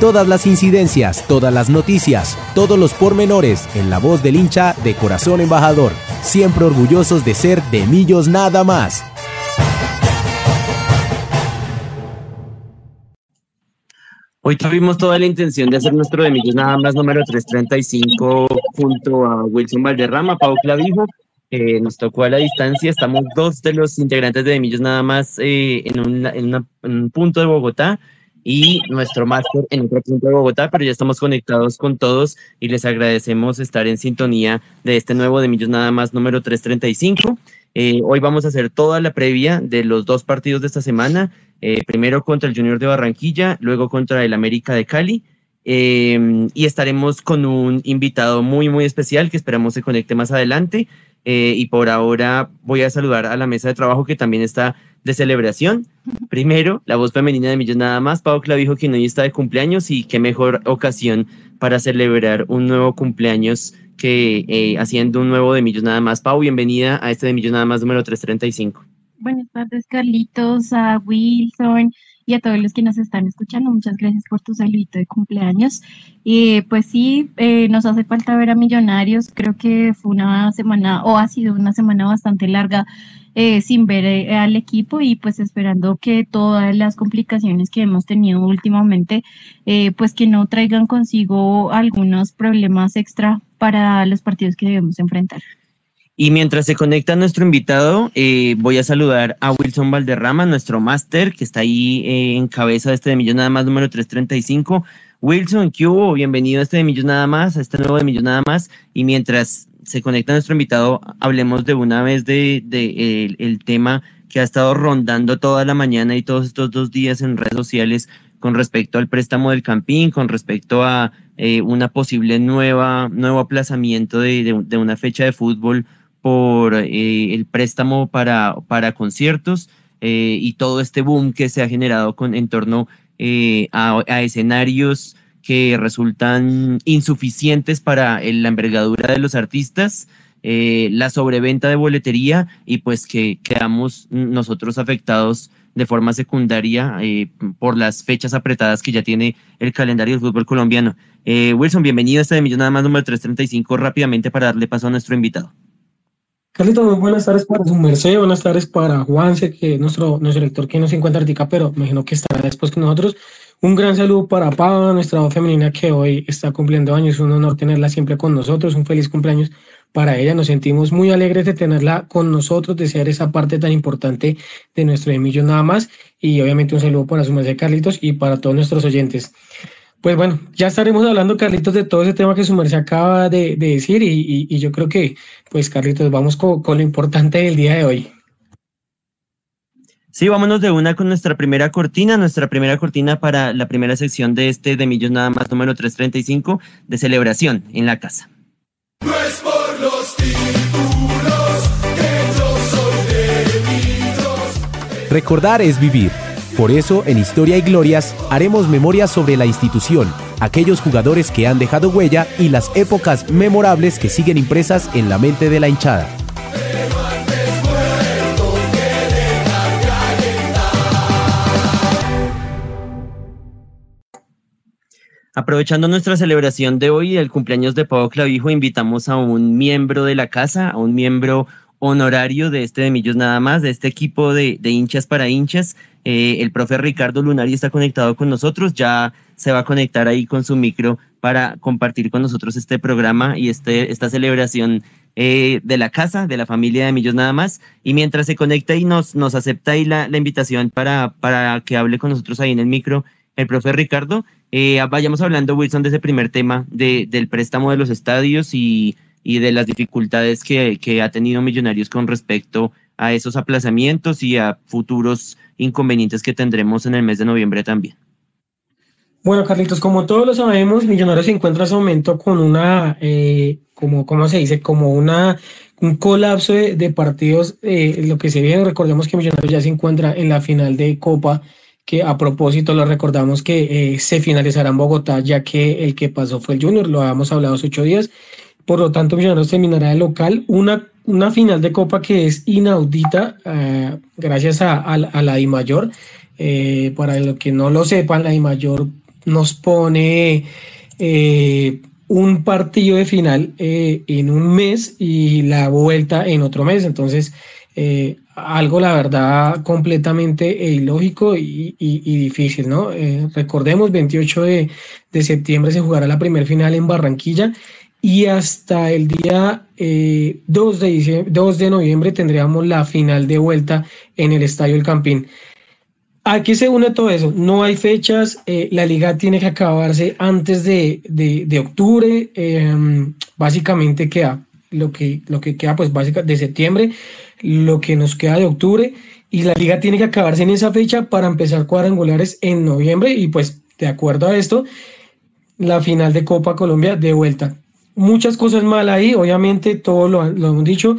Todas las incidencias, todas las noticias, todos los pormenores en la voz del hincha de Corazón Embajador. Siempre orgullosos de ser de Millos nada más. Hoy tuvimos toda la intención de hacer nuestro de Millos nada más número 335 junto a Wilson Valderrama, Pau Clavijo. Nos tocó a la distancia, estamos dos de los integrantes de Millos nada más eh, en un punto de Bogotá y nuestro máster en otro punto de Bogotá, pero ya estamos conectados con todos y les agradecemos estar en sintonía de este nuevo de Millos Nada más número 335. Eh, hoy vamos a hacer toda la previa de los dos partidos de esta semana, eh, primero contra el Junior de Barranquilla, luego contra el América de Cali. Eh, y estaremos con un invitado muy, muy especial que esperamos se conecte más adelante. y por ahora voy a saludar a la mesa de trabajo que también está de celebración. Primero, la voz femenina de Millos Nada más, Pau Clavijo, quien hoy está de cumpleaños y qué mejor ocasión para celebrar un nuevo cumpleaños que eh, haciendo un nuevo de Millos Nada más. Pau, bienvenida a este de Millos Nada más número 335. Buenas tardes, Carlitos, a Wilson y a todos los que nos están escuchando. Muchas gracias por tu saludito de cumpleaños. Y pues sí, eh, nos hace falta ver a Millonarios. Creo que fue una semana, o ha sido una semana bastante larga eh, sin ver eh, al equipo y pues esperando que todas las complicaciones que hemos tenido últimamente, eh, pues que no traigan consigo algunos problemas extra para los partidos que debemos enfrentar. Y mientras se conecta nuestro invitado, voy a saludar a Wilson Valderrama, nuestro máster, que está ahí en cabeza de este de Millón Nada Más número 335. Wilson, ¿qué hubo? Bienvenido a este de Millón Nada Más, a este nuevo de Millón Nada Más. Y mientras se conecta nuestro invitado, hablemos de una vez de, el, tema que ha estado rondando toda la mañana y todos estos dos días en redes sociales con respecto al préstamo del Campín, con respecto a eh, una posible nueva, nuevo aplazamiento de, una fecha de fútbol por eh, el préstamo para, para conciertos eh, y todo este boom que se ha generado con, en torno a, a escenarios que resultan insuficientes para la envergadura de los artistas, eh, la sobreventa de boletería y pues que quedamos nosotros afectados de forma secundaria eh, por las fechas apretadas que ya tiene el calendario del fútbol colombiano. Eh, Wilson, bienvenido a este de Millón Nada más número 335 rápidamente para darle paso a nuestro invitado. Carlito, muy buenas tardes para su merced, buenas tardes para Juanse, que es nuestro, nuestro lector que no se encuentra ahorita, pero imagino que estará después con nosotros. Un gran saludo para Pava, nuestra voz femenina que hoy está cumpliendo años. Es un honor tenerla siempre con nosotros. Un feliz cumpleaños para ella. Nos sentimos muy alegres de tenerla con nosotros, de ser esa parte tan importante de nuestro Emilio nada más. Y obviamente un saludo para su de Carlitos y para todos nuestros oyentes. Pues bueno, ya estaremos hablando, Carlitos, de todo ese tema que su merced acaba de, decir y, yo creo que, pues, Carlitos, vamos con lo importante del día de hoy. Sí, vámonos de una con nuestra primera cortina, nuestra primera cortina para la primera sección de este de Millos Nada más número 335 de celebración en la casa. No es por los títulos que yo soy Recordar es vivir. Por eso, en Historia y Glorias, haremos memoria sobre la institución, aquellos jugadores que han dejado huella y las épocas memorables que siguen impresas en la mente de la hinchada. Aprovechando nuestra celebración de hoy, el cumpleaños de Pablo Clavijo, invitamos a un miembro de la casa, a un miembro honorario de este de Millos nada más, de este equipo de, hinchas para hinchas. Eh, el profe Ricardo Lunari está conectado con nosotros, ya se va a conectar ahí con su micro para compartir con nosotros este programa y este, esta celebración eh, de la casa, de la familia de Millos nada más. Y mientras se conecta y nos, nos acepta ahí la, la invitación para, para que hable con nosotros ahí en el micro, el profe Ricardo, eh, vayamos hablando, Wilson, de ese primer tema de, del préstamo de los estadios y, de las dificultades que, ha tenido Millonarios con respecto a esos aplazamientos y a futuros inconvenientes que tendremos en el mes de noviembre también. Bueno, Carlitos, como todos lo sabemos, Millonarios se encuentra en ese momento con una, eh, como, ¿cómo se dice? Como una, un colapso de, partidos. Eh, lo que se viene, recordemos que Millonarios ya se encuentra en la final de Copa que a propósito lo recordamos que eh, se finalizará en Bogotá, ya que el que pasó fue el Junior, lo habíamos hablado hace ocho días. Por lo tanto, Millonarios terminará de local. Una, una final de Copa que es inaudita, eh, gracias a, a, la I mayor. Eh, para los que no lo sepan, la I mayor nos pone eh, un partido de final eh, en un mes y la vuelta en otro mes. Entonces, algo, la verdad, completamente ilógico y, difícil, ¿no? recordemos, 28 de, de, septiembre se jugará la primera final en Barranquilla y hasta el día 2, de 2 de noviembre tendríamos la final de vuelta en el Estadio El Campín. Aquí se une todo eso. No hay fechas. Eh, la liga tiene que acabarse antes de, de, octubre. Em, básicamente queda lo que, lo que queda, pues, básicamente de septiembre, lo que nos queda de octubre. Y la liga tiene que acabarse en esa fecha para empezar cuadrangulares en noviembre. Y pues, de acuerdo a esto, la final de Copa Colombia de vuelta. Muchas cosas mal ahí, obviamente, todo lo, lo hemos dicho.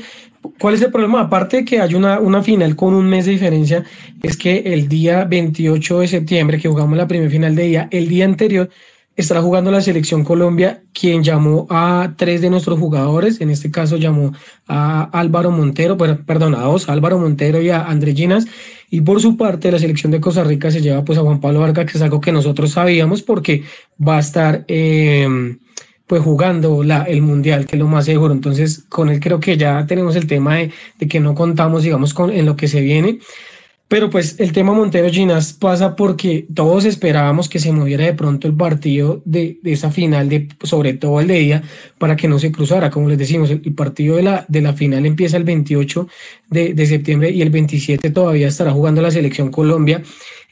¿Cuál es el problema? Aparte de que hay una, una final con un mes de diferencia, es que el día 28 de septiembre, que jugamos la primera final de día, el día anterior estará jugando la selección Colombia, quien llamó a tres de nuestros jugadores, en este caso llamó a Álvaro Montero, perdón, a dos, Álvaro Montero y a André Ginas, y por su parte la selección de Costa Rica se lleva pues a Juan Pablo Vargas, que es algo que nosotros sabíamos porque va a estar... Eh, pues jugando la, el mundial, que es lo más seguro. Entonces, con él creo que ya tenemos el tema de, que no contamos, digamos, con en lo que se viene. Pero pues el tema Montero Ginas pasa porque todos esperábamos que se moviera de pronto el partido de, de, esa final, de, sobre todo el de día, para que no se cruzara. Como les decimos, el, partido de la, de la final empieza el 28 de, de septiembre y el 27 todavía estará jugando la selección Colombia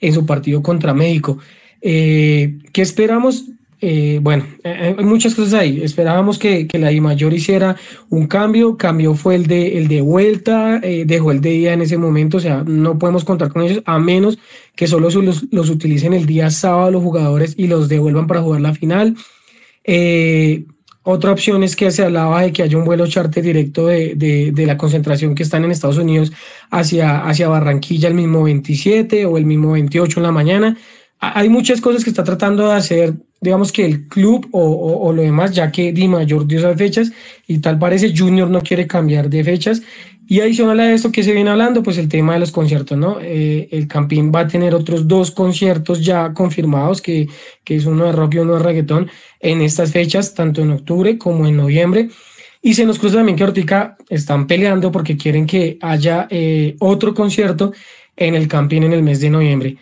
en su partido contra México. Eh, ¿Qué esperamos? Eh, bueno, eh, hay muchas cosas ahí. Esperábamos que, que la I mayor hiciera un cambio. Cambio fue el de, el de vuelta, eh, dejó el de día en ese momento. O sea, no podemos contar con ellos a menos que solo los, los utilicen el día sábado los jugadores y los devuelvan para jugar la final. otra opción es que se hablaba de que haya un vuelo charter directo de, de, de, la concentración que están en Estados Unidos hacia, hacia Barranquilla el mismo 27 o el mismo 28 en la mañana. Hay muchas cosas que está tratando de hacer digamos que el club o, lo demás, ya que Di Mayor dio esas fechas y tal parece Junior no quiere cambiar de fechas. Y adicional a esto que se viene hablando, pues el tema de los conciertos, ¿no? Eh, el Campín va a tener otros dos conciertos ya confirmados, que, que es uno de rock y uno de reggaetón, en estas fechas, tanto en octubre como en noviembre. Y se nos cruza también que Ortica están peleando porque quieren que haya eh, otro concierto en el Campín en el mes de noviembre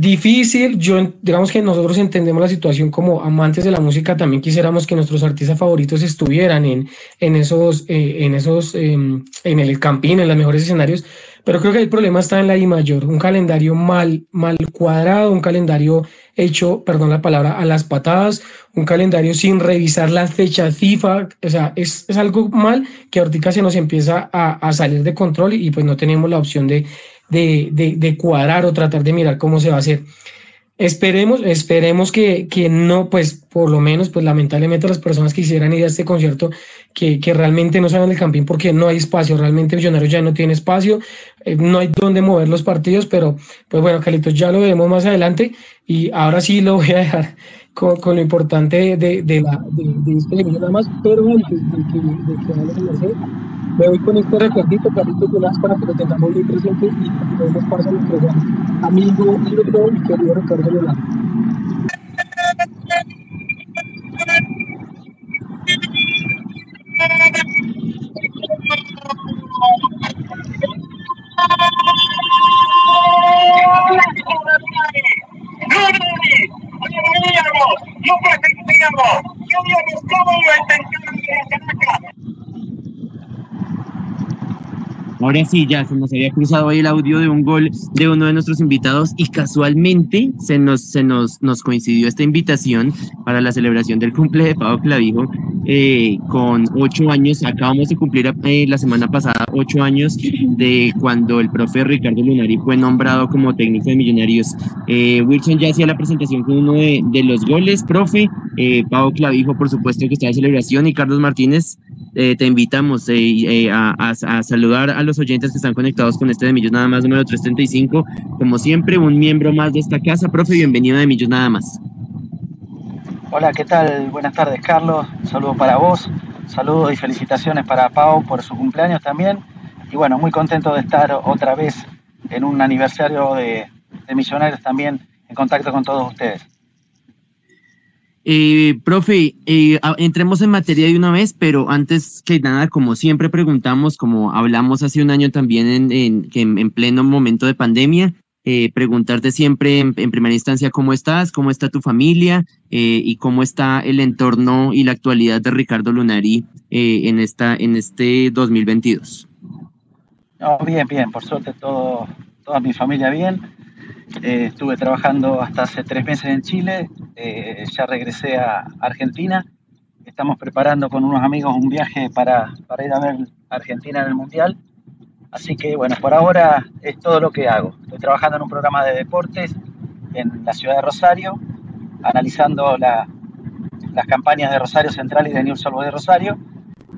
difícil. Yo, digamos que nosotros entendemos la situación como amantes de la música, también quisiéramos que nuestros artistas favoritos estuvieran en, en esos, eh, en esos, em, en el campín, en los mejores escenarios. Pero creo que el problema está en la I mayor, un calendario mal, mal cuadrado, un calendario hecho, perdón la palabra, a las patadas, un calendario sin revisar las fechas FIFA, o sea, es, es algo mal que ahorita se nos empieza a, a salir de control y pues no tenemos la opción de de, de, cuadrar o tratar de mirar cómo se va a hacer. Esperemos, esperemos que, que, no, pues por lo menos, pues lamentablemente las personas que quisieran ir a este concierto, que, que realmente no salgan del campín porque no hay espacio, realmente Millonarios ya no tiene espacio, eh, no hay dónde mover los partidos, pero pues bueno, Carlitos, ya lo veremos más adelante. Y ahora sí lo voy a dejar con, con lo importante de, de la de, de este nada más, pero antes de que, de que me voy con este recuerdito, Carlitos Jonás, para que lo tengamos muy presente y podemos pasar a nuestro amigo, ídolo y querido Ricardo Leonardo. Yo presentíamos, yo habíamos todo lo intención de Caracas. Ahora sí, ya se nos había cruzado ahí el audio de un gol de uno de nuestros invitados y casualmente se nos, se nos, nos coincidió esta invitación para la celebración del cumple de Pablo Clavijo eh, con ocho años. Acabamos de cumplir eh, la semana pasada ocho años de cuando el profe Ricardo Lunari fue nombrado como técnico de Millonarios. Eh, Wilson ya hacía la presentación con uno de, de los goles, profe. Eh, Pablo Clavijo, por supuesto, que está de celebración y Carlos Martínez eh, te invitamos eh, eh, a, saludar a los oyentes que están conectados con este de Millos Nada Más número 335. Como siempre, un miembro más de esta casa. Profe, bienvenido de Millos Nada Más. Hola, ¿qué tal? Buenas tardes, Carlos. Saludos para vos. Saludos y felicitaciones para Pau por su cumpleaños también. Y bueno, muy contento de estar otra vez en un aniversario de, de Millonarios también en contacto con todos ustedes. Eh, profe, eh, entremos en materia de una vez, pero antes que nada, como siempre preguntamos, como hablamos hace un año también en, en, en pleno momento de pandemia, eh, preguntarte siempre en, primera instancia cómo estás, cómo está tu familia eh, y cómo está el entorno y la actualidad de Ricardo Lunari eh, en, esta, en este 2022. bien, bien, por suerte todo, toda mi familia bien. Estuve trabajando hasta hace tres meses en Chile, ya regresé a Argentina. Estamos preparando con unos amigos un viaje para, para ir a ver Argentina en el Mundial Así que bueno, por ahora es todo lo que hago. Estoy trabajando en un programa de deportes en la ciudad de Rosario, analizando las campañas de Rosario Central y de New Solvo de Rosario.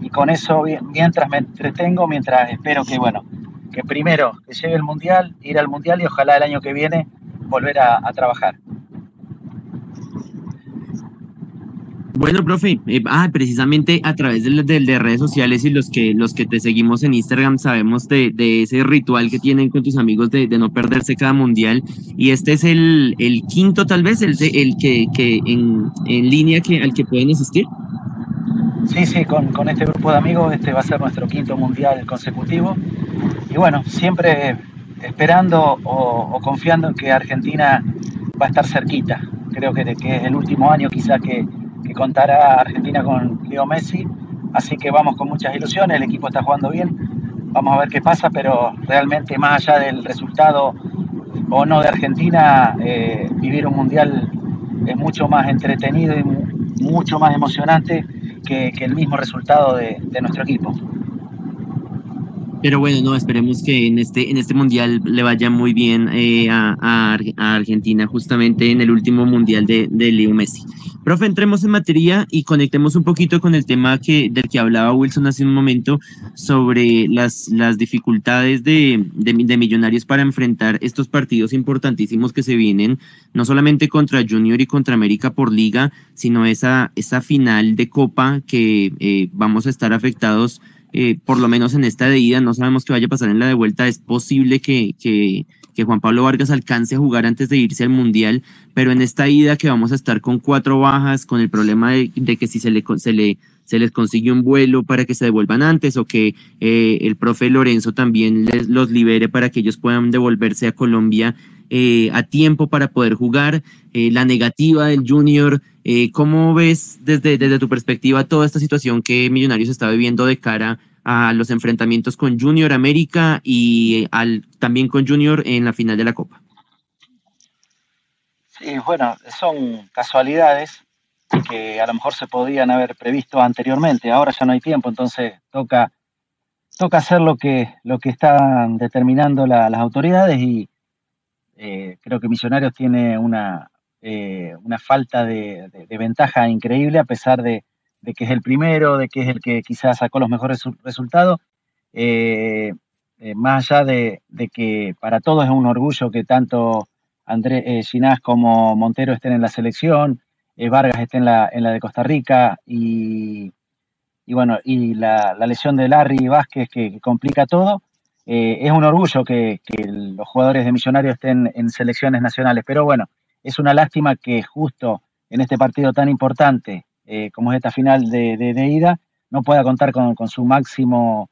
Y con eso, mientras me entretengo, mientras espero que, bueno, que primero que llegue el Mundial, ir al Mundial y ojalá el año que viene volver a trabajar. Bueno, profe, eh, ah, precisamente a través de, de, redes sociales y los que los que te seguimos en Instagram sabemos de, ese ritual que tienen con tus amigos de, no perderse cada mundial y este es el, quinto tal vez, el, el que, que en, línea que, al que pueden asistir. Sí, sí, con, este grupo de amigos este va a ser nuestro quinto mundial consecutivo y bueno, siempre esperando o, confiando en que Argentina va a estar cerquita. Creo que, es el último año quizás que que contará Argentina con Leo Messi. Así que vamos con muchas ilusiones, el equipo está jugando bien, vamos a ver qué pasa, pero realmente más allá del resultado o no de Argentina, eh, vivir un mundial es mucho más entretenido y mucho más emocionante que, el mismo resultado de nuestro equipo. Pero bueno, no, esperemos que en este, en este mundial le vaya muy bien eh, a, Argentina, justamente en el último mundial de, de Leo Messi. Profe, entremos en materia y conectemos un poquito con el tema que, del que hablaba Wilson hace un momento sobre las, las dificultades de, de, Millonarios para enfrentar estos partidos importantísimos que se vienen, no solamente contra Junior y contra América por liga, sino esa, esa final de Copa que eh, vamos a estar afectados eh, por lo menos en esta de ida, no sabemos qué vaya a pasar en la de vuelta, es posible que, que, que, Juan Pablo Vargas alcance a jugar antes de irse al Mundial, pero en esta ida que vamos a estar con cuatro bajas, con el problema de, que si se, le, se, le, se les consigue un vuelo para que se devuelvan antes o que eh, el profe Lorenzo también les, los libere para que ellos puedan devolverse a Colombia eh, a tiempo para poder jugar, la negativa del junior, eh, ¿Cómo ves desde, desde tu perspectiva toda esta situación que Millonarios está viviendo de cara a los enfrentamientos con Junior América y al, también con Junior en la final de la Copa? Sí, bueno, son casualidades que a lo mejor se podían haber previsto anteriormente. Ahora ya no hay tiempo, entonces toca, toca hacer lo que, lo que están determinando las autoridades y eh, creo que Millonarios tiene una, eh, una falta de, ventaja increíble a pesar de, que es el primero, de que es el que quizás sacó los mejores resultados. Eh, más allá de, que para todos es un orgullo que tanto Andrés Ginás como Montero estén en la selección, Vargas esté en la, en la de Costa Rica y, bueno, y la, lesión de Larry Vázquez que, complica todo. es un orgullo que, los jugadores de Millonarios estén en selecciones nacionales, pero bueno, es una lástima que justo en este partido tan importante eh, como es esta final de, ida, no pueda contar con, su máximo,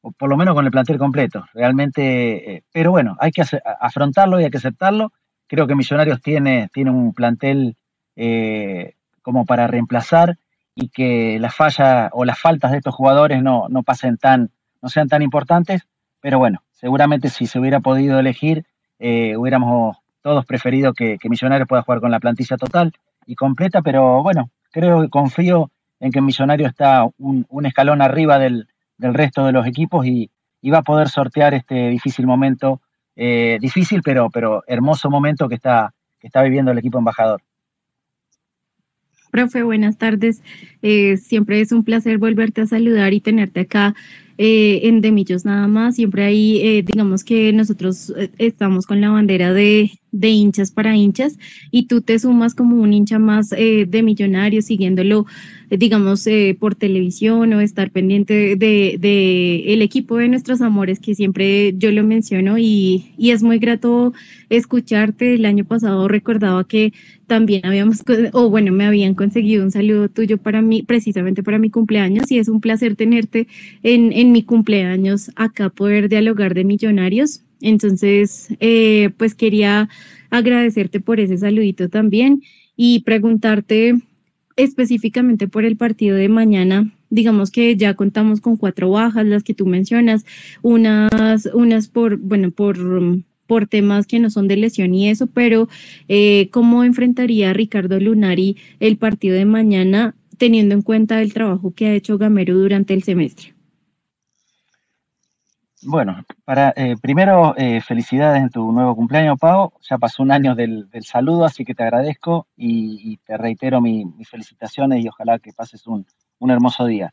o por lo menos con el plantel completo. Realmente, eh, pero bueno, hay que afrontarlo y hay que aceptarlo. Creo que Millonarios tiene, tiene un plantel eh, como para reemplazar y que las fallas o las faltas de estos jugadores no, no pasen tan, no sean tan importantes. Pero bueno, seguramente si se hubiera podido elegir, hubiéramos todos preferido que, Millonarios pueda jugar con la plantilla total y completa, pero bueno, creo que confío en que Millonario está un, escalón arriba del, resto de los equipos y, va a poder sortear este difícil momento, eh, difícil pero, pero hermoso momento que está, que está viviendo el equipo embajador. Profe, buenas tardes. Eh, siempre es un placer volverte a saludar y tenerte acá eh, en Demillos nada más, siempre hay, eh, digamos que nosotros eh, estamos con la bandera de, de, hinchas para hinchas y tú te sumas como un hincha más de millonarios siguiéndolo, digamos, por televisión o estar pendiente de, de, el equipo de nuestros amores que siempre yo lo menciono y, y es muy grato escucharte. El año pasado recordaba que también habíamos, o bueno, me habían conseguido un saludo tuyo para mí, precisamente para mi cumpleaños, y es un placer tenerte en, en mi cumpleaños acá, poder dialogar de millonarios. Entonces, eh, pues quería agradecerte por ese saludito también y preguntarte específicamente por el partido de mañana. Digamos que ya contamos con cuatro bajas, las que tú mencionas, unas, unas por, bueno, por por temas que no son de lesión y eso, pero eh, ¿cómo enfrentaría Ricardo Lunari el partido de mañana teniendo en cuenta el trabajo que ha hecho Gamero durante el semestre? Bueno, para eh, primero eh, felicidades en tu nuevo cumpleaños, Pau. Ya pasó un año del, saludo, así que te agradezco y, te reitero mis felicitaciones y ojalá que pases un, hermoso día.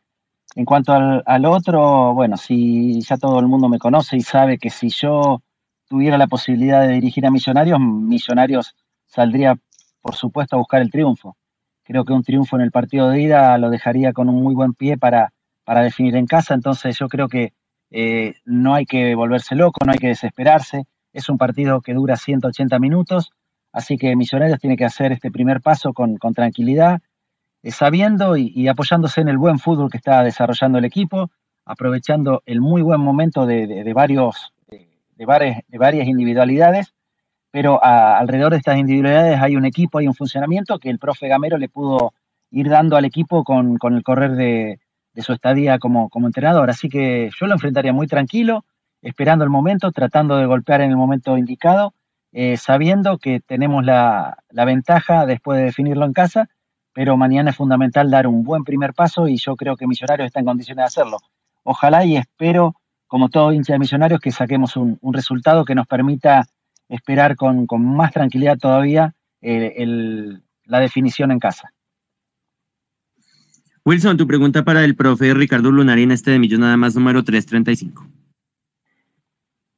En cuanto al, al, otro, bueno, si ya todo el mundo me conoce y sabe que si yo tuviera la posibilidad de dirigir a Millonarios, Millonarios saldría, por supuesto, a buscar el triunfo. Creo que un triunfo en el partido de ida lo dejaría con un muy buen pie para, para definir en casa, entonces yo creo que eh, no hay que volverse loco, no hay que desesperarse. Es un partido que dura 180 minutos, así que Millonarios tiene que hacer este primer paso con, con tranquilidad, eh, sabiendo y, apoyándose en el buen fútbol que está desarrollando el equipo, aprovechando el muy buen momento de varios de varias, de varias individualidades, pero alrededor de estas individualidades hay un equipo, hay un funcionamiento que el profe Gamero le pudo ir dando al equipo con, el correr de, su estadía como, como, entrenador. Así que yo lo enfrentaría muy tranquilo, esperando el momento, tratando de golpear en el momento indicado, eh, sabiendo que tenemos la, la, ventaja después de definirlo en casa, pero mañana es fundamental dar un buen primer paso y yo creo que Millonarios está en condiciones de hacerlo. Ojalá y espero como todo hincha de Millonarios, que saquemos un, resultado que nos permita esperar con, más tranquilidad todavía eh, la definición en casa. Wilson, tu pregunta para el profe Ricardo Lunarín, este de Millón nada más número 335.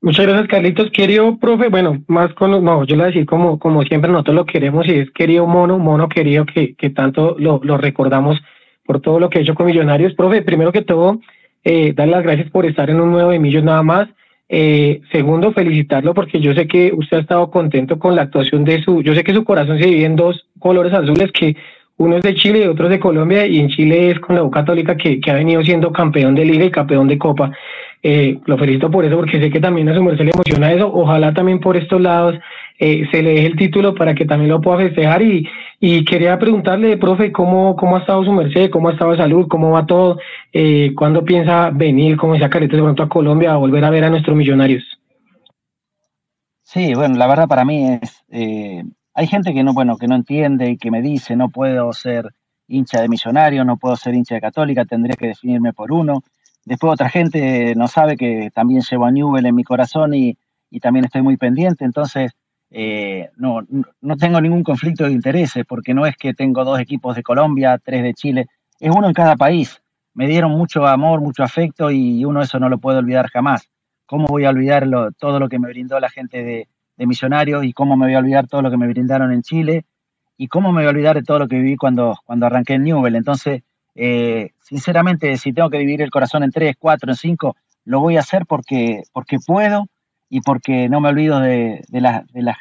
Muchas gracias, Carlitos. Querido profe, bueno, más con, no, yo le voy a decir como, como siempre nosotros lo queremos y es querido mono, mono querido que, que tanto lo, lo recordamos por todo lo que ha hecho con Millonarios. Profe, primero que todo, eh, darle las gracias por estar en un nuevo de Millos nada más. Eh, segundo, felicitarlo porque yo sé que usted ha estado contento con la actuación de su, yo sé que su corazón se divide en dos colores azules, que uno es de Chile y otro es de Colombia, y en Chile es con la U Católica que, que ha venido siendo campeón de liga y campeón de copa. Eh, lo felicito por eso porque sé que también a su merced le emociona eso. Ojalá también por estos lados eh, se le deje el título para que también lo pueda festejar y, y quería preguntarle, profe, ¿cómo, cómo ha estado su merced, cómo ha estado salud, cómo va todo, eh, cuándo piensa venir, como decía Careta, de pronto a Colombia a volver a ver a nuestros millonarios. Sí, bueno, la verdad para mí es, hay gente que no, bueno, que no entiende y que me dice, no puedo ser hincha de millonario, no puedo ser hincha de católica, tendría que definirme por uno. Después otra gente no sabe que también llevo a Newell en mi corazón y, y también estoy muy pendiente, entonces eh, no, no tengo ningún conflicto de intereses, porque no es que tengo dos equipos de Colombia, tres de Chile, es uno en cada país. Me dieron mucho amor, mucho afecto y uno eso no lo puede olvidar jamás. ¿Cómo voy a olvidar todo lo que me brindó la gente de, de Millonarios y cómo me voy a olvidar todo lo que me brindaron en Chile y cómo me voy a olvidar de todo lo que viví cuando, cuando arranqué en Newell? Entonces, eh, sinceramente, si tengo que dividir el corazón en tres, cuatro, en cinco, lo voy a hacer porque, porque puedo y porque no me olvido de, las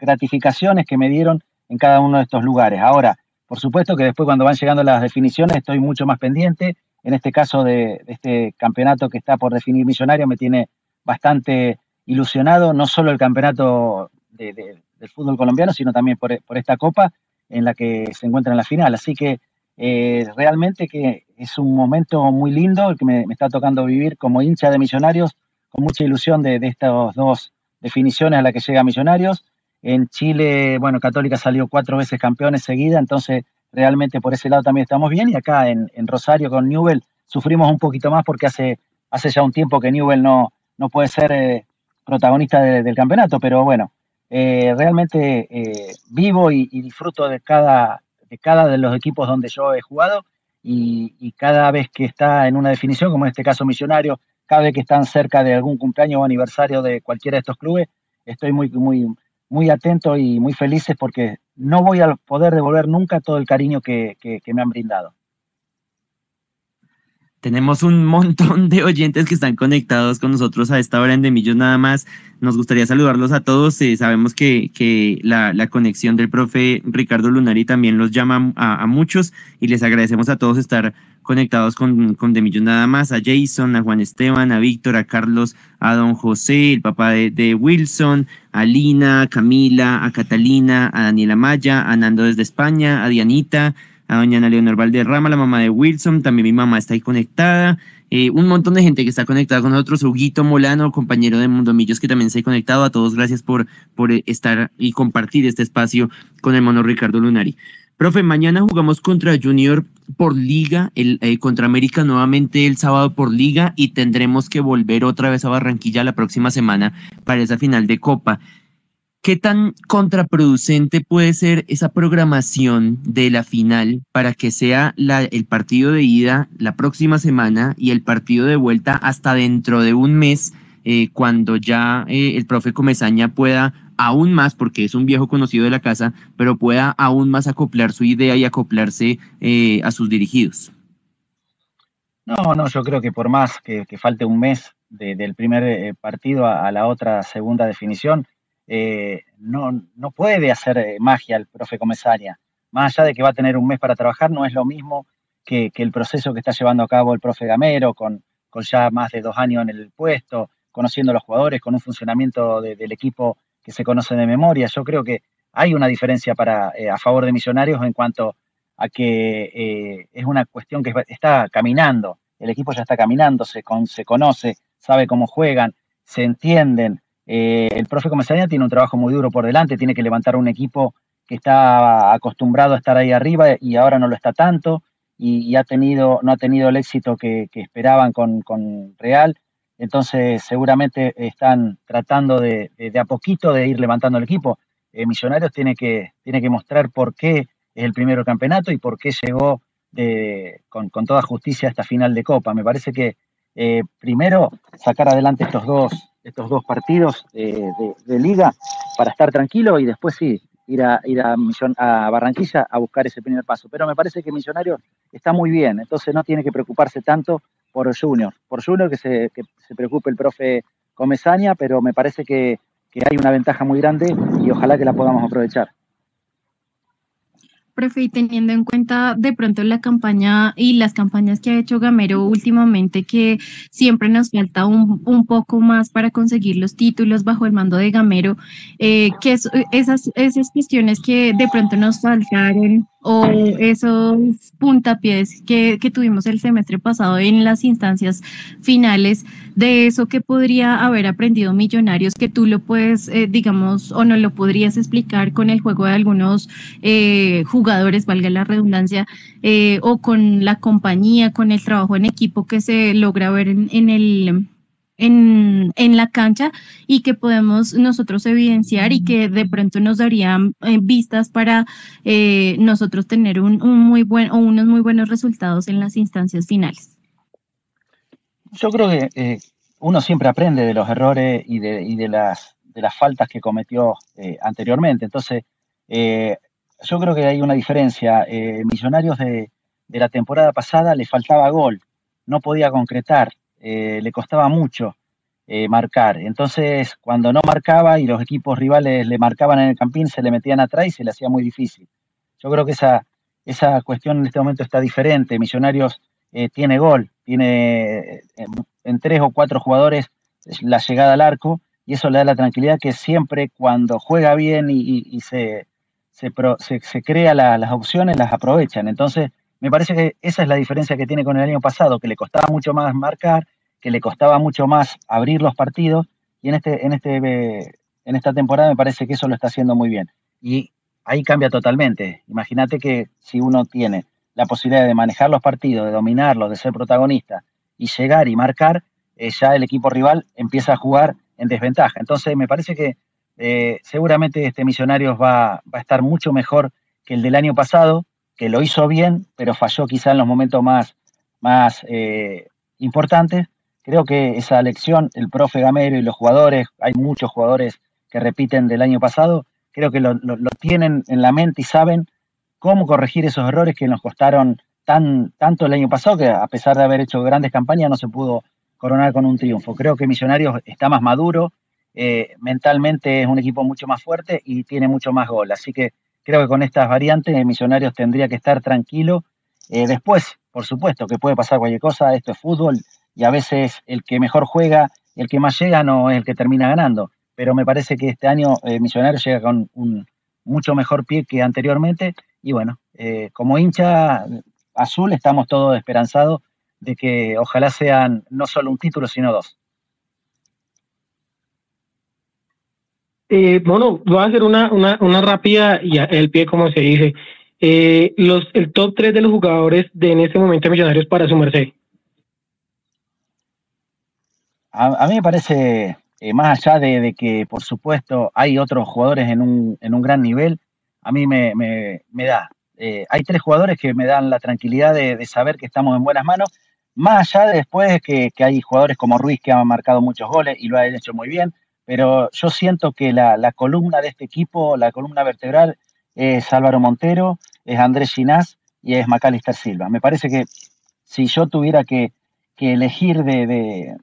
gratificaciones que me dieron en cada uno de estos lugares. Ahora, por supuesto que después cuando van llegando las definiciones estoy mucho más pendiente. En este caso de, este campeonato que está por definir millonario me tiene bastante ilusionado, no solo el campeonato del fútbol colombiano, sino también por, esta copa en la que se encuentra en la final. Así que eh, realmente que es un momento muy lindo el que me, me, está tocando vivir como hincha de millonarios con mucha ilusión de, estas dos definiciones a las que llega Millonarios. En Chile, bueno, Católica salió cuatro veces campeones seguida, entonces realmente por ese lado también estamos bien. Y acá en, Rosario con Newell sufrimos un poquito más porque hace, hace ya un tiempo que Newell no, no puede ser eh, protagonista del campeonato, pero bueno, eh, realmente eh, vivo y, disfruto de cada, de cada de los equipos donde yo he jugado y, cada vez que está en una definición, como en este caso Millonario, cada vez que están cerca de algún cumpleaños o aniversario de cualquiera de estos clubes, estoy muy, muy, muy atento y muy felices porque no voy a poder devolver nunca todo el cariño que me han brindado. Tenemos un montón de oyentes que están conectados con nosotros a esta hora en De Millos nada más. Nos gustaría saludarlos a todos. Eh, sabemos que, que la, la, conexión del profe Ricardo Lunari también los llama a, muchos y les agradecemos a todos estar conectados con, con De Millos nada más, a Jason, a Juan Esteban, a Víctor, a Carlos, a don José, el papá de, de Wilson, a Lina, a Camila, a Catalina, a Daniela Maya, a Nando desde España, a Dianita, a doña Leonor Valderrama, la mamá de Wilson, también mi mamá está ahí conectada, eh, un montón de gente que está conectada con nosotros, Huguito Molano, compañero de Mundo Millos, que también se ha conectado, a todos gracias por, por estar y compartir este espacio con el mono Ricardo Lunari. Profe, mañana jugamos contra Junior por liga, el, eh, contra América nuevamente el sábado por liga y tendremos que volver otra vez a Barranquilla la próxima semana para esa final de Copa. ¿Qué tan contraproducente puede ser esa programación de la final para que sea el partido de ida la próxima semana y el partido de vuelta hasta dentro de un mes, eh, cuando ya eh, el profe Comezaña pueda aún más, porque es un viejo conocido de la casa, pero pueda aún más acoplar su idea y acoplarse eh, a sus dirigidos? No, no, yo creo que por más que, falte un mes del primer partido a la otra segunda definición, eh, no, no, puede hacer eh, magia el profe Comesaria. Más allá de que va a tener un mes para trabajar, no es lo mismo que, el proceso que está llevando a cabo el profe Gamero, con, con, ya más de dos años en el puesto, conociendo a los jugadores, con un funcionamiento del equipo que se conoce de memoria. Yo creo que hay una diferencia para, eh, a favor de Millonarios en cuanto a que es una cuestión que está caminando. El equipo ya está caminando, se, se conoce, sabe cómo juegan, se entienden, eh, el profe Comesaña tiene un trabajo muy duro por delante, tiene que levantar un equipo que está acostumbrado a estar ahí arriba y ahora no lo está tanto y, ha tenido, no ha tenido el éxito que, esperaban con, Real. Entonces seguramente están tratando de, a poquito de ir levantando el equipo. Eh, Millonarios tiene que, tiene que mostrar por qué es el primero campeonato y por qué llegó con, toda justicia a esta final de Copa. Me parece que eh, primero sacar adelante estos dos, estos dos partidos de, liga para estar tranquilo y después sí, ir a, ir a, a, Barranquilla a buscar ese primer paso. Pero me parece que Millonario está muy bien, entonces no tiene que preocuparse tanto por Junior. Por Junior que se, que se preocupe el profe Comesaña, pero me parece que, que hay una ventaja muy grande y ojalá que la podamos aprovechar profe, y teniendo en cuenta de pronto la campaña y las campañas que ha hecho Gamero últimamente, que siempre nos falta un, poco más para conseguir los títulos bajo el mando de Gamero, eh, que esas, esas cuestiones que de pronto nos faltaron o esos puntapiés que, que, tuvimos el semestre pasado en las instancias finales, de eso que podría haber aprendido Millonarios, que tú lo puedes, eh, digamos, o no lo podrías explicar con el juego de algunos eh, jugadores, valga la redundancia, eh, o con la compañía, con el trabajo en equipo que se logra ver en el en, en, la cancha y que podemos nosotros evidenciar y que de pronto nos darían eh, vistas para eh, nosotros tener un, muy buen o unos muy buenos resultados en las instancias finales. Yo creo que eh, uno siempre aprende de los errores y de, de, las, de las faltas que cometió anteriormente. Entonces, yo creo que hay una diferencia. Millonarios de, de la temporada pasada le faltaba gol, no podía concretar. Eh, le costaba mucho eh, marcar. Entonces, cuando no marcaba y los equipos rivales le marcaban en el campín, se le metían atrás y se le hacía muy difícil. Yo creo que esa, esa cuestión en este momento está diferente. Millonarios eh, tiene gol, tiene en, tres o cuatro jugadores la llegada al arco y eso le da la tranquilidad que siempre cuando juega bien y, se, se, se, crea las opciones, las aprovechan. Entonces, me parece que esa es la diferencia que tiene con el año pasado, que le costaba mucho más marcar, que le costaba mucho más abrir los partidos, y en, este, en, este, en esta temporada me parece que eso lo está haciendo muy bien. Y ahí cambia totalmente. Imagínate que si uno tiene la posibilidad de manejar los partidos, de dominarlos, de ser protagonista y llegar y marcar, eh, ya el equipo rival empieza a jugar en desventaja. Entonces me parece que eh, seguramente este Millonarios va, va, a estar mucho mejor que el del año pasado, que lo hizo bien, pero falló quizá en los momentos más, más eh, importantes. Creo que esa lección, el profe Gamero y los jugadores, hay muchos jugadores que repiten del año pasado, creo que lo, tienen en la mente y saben cómo corregir esos errores que nos costaron tan, tanto el año pasado, que a pesar de haber hecho grandes campañas no se pudo coronar con un triunfo. Creo que Millonarios está más maduro, eh, mentalmente es un equipo mucho más fuerte y tiene mucho más gol. Así que creo que con estas variantes Millonarios tendría que estar tranquilo. Eh, después, por supuesto, que puede pasar cualquier cosa, esto es fútbol y a veces el que mejor juega, el que más llega no es el que termina ganando. Pero me parece que este año eh, Millonarios llega con un mucho mejor pie que anteriormente y bueno, como hincha azul estamos todos esperanzados de que ojalá sean no solo un título, sino dos. Eh, bueno, voy a hacer una, una, una rápida y el pie, como se dice. Eh, los, el top 3 de los jugadores de en este momento Millonarios para su merced. A, mí me parece, eh, más allá de, que, por supuesto, hay otros jugadores en un, en un gran nivel, a mí me, me, me da. Eh, hay tres jugadores que me dan la tranquilidad de, de, saber que estamos en buenas manos, más allá de después que, que hay jugadores como Ruiz que han marcado muchos goles y lo han hecho muy bien, pero yo siento que la, columna de este equipo, la columna vertebral, es Álvaro Montero, es Andrés Ginás y es Macalister Silva. Me parece que si yo tuviera que, elegir de,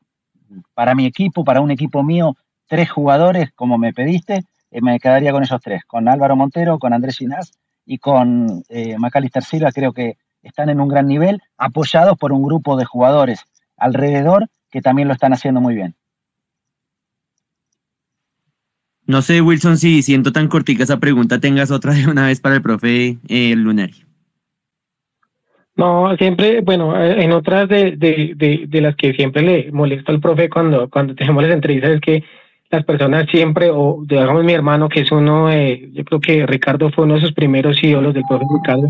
para mi equipo, para un equipo mío, tres jugadores, como me pediste, eh, me quedaría con esos tres, con Álvaro Montero, con Andrés Ginás y con eh, Macalister Silva. Creo que están en un gran nivel, apoyados por un grupo de jugadores alrededor que también lo están haciendo muy bien. No sé, Wilson, si siento tan cortica esa pregunta, tengas otra de una vez para el profe eh, Lunario. No, siempre, bueno, en otras de, de, de, las que siempre le molesto al profe cuando, cuando tenemos las entrevistas es que las personas siempre, o digamos mi hermano, que es uno, eh, yo creo que Ricardo fue uno de sus primeros ídolos del profe Ricardo,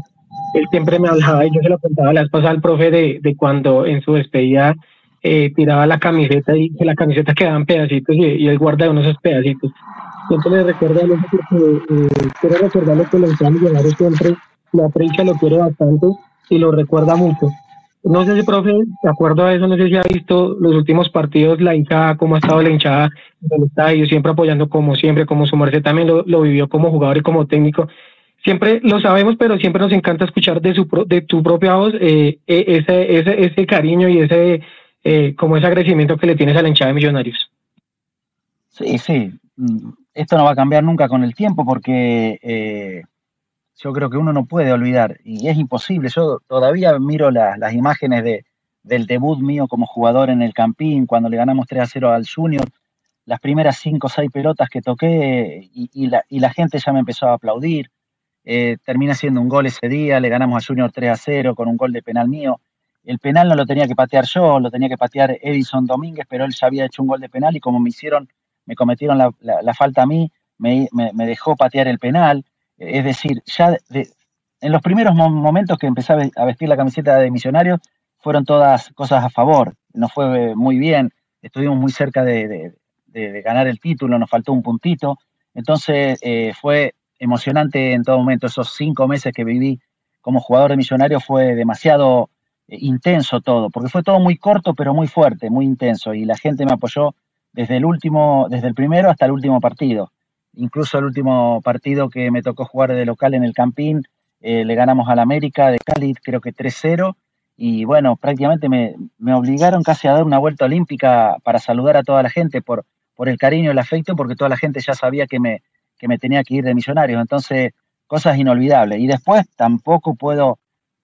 él siempre me hablaba y yo se lo contaba la vez pasada al profe de, de cuando en su despedida eh, tiraba la camiseta y que la camiseta quedaba en pedacitos y, y él guarda uno de esos pedacitos siempre a porque eh, quiero recordarle que los millonarios siempre la prensa lo quiere bastante y lo recuerda mucho. No sé si, profe, de acuerdo a eso, no sé si ha visto los últimos partidos, la hinchada, cómo ha estado la hinchada del estadio, siempre apoyando como siempre, como su merced también lo, lo vivió como jugador y como técnico. Siempre lo sabemos, pero siempre nos encanta escuchar de, su, de tu propia voz eh, e, ese, ese, ese cariño y ese, eh, como ese agradecimiento que le tienes a la hinchada de Millonarios. Sí, sí. Esto no va a cambiar nunca con el tiempo porque eh, yo creo que uno no puede olvidar, y es imposible, yo todavía miro las imágenes de, del debut mío como jugador en el Campín, cuando le ganamos 3 a 0 al Junior, las primeras 5 o 6 pelotas que toqué y, la, y, la, gente ya me empezó a aplaudir. Eh, termina siendo un gol ese día, le ganamos al Junior 3 a 0 con un gol de penal mío. El penal no lo tenía que patear yo, lo tenía que patear Edison Domínguez, pero él ya había hecho un gol de penal y como me hicieron me cometieron la, falta a mí, me, dejó patear el penal. Es decir, ya en los primeros momentos que empecé a vestir la camiseta de misionario, fueron todas cosas a favor. Nos fue muy bien, estuvimos muy cerca de, ganar el título, nos faltó un puntito. Entonces eh, fue emocionante en todo momento. Esos cinco meses que viví como jugador de millonario fue demasiado eh, intenso todo, porque fue todo muy corto pero muy fuerte, muy intenso. Y la gente me apoyó desde el último, desde el primero hasta el último partido. Incluso el último partido que me tocó jugar de local en el Campín, eh, le ganamos al América de Cali, creo que 3-0. Y bueno, prácticamente me, obligaron casi a dar una vuelta olímpica para saludar a toda la gente por, el cariño y el afecto, porque toda la gente ya sabía que me, que me tenía que ir de millonarios. Entonces, cosas inolvidables. Y después tampoco puedo,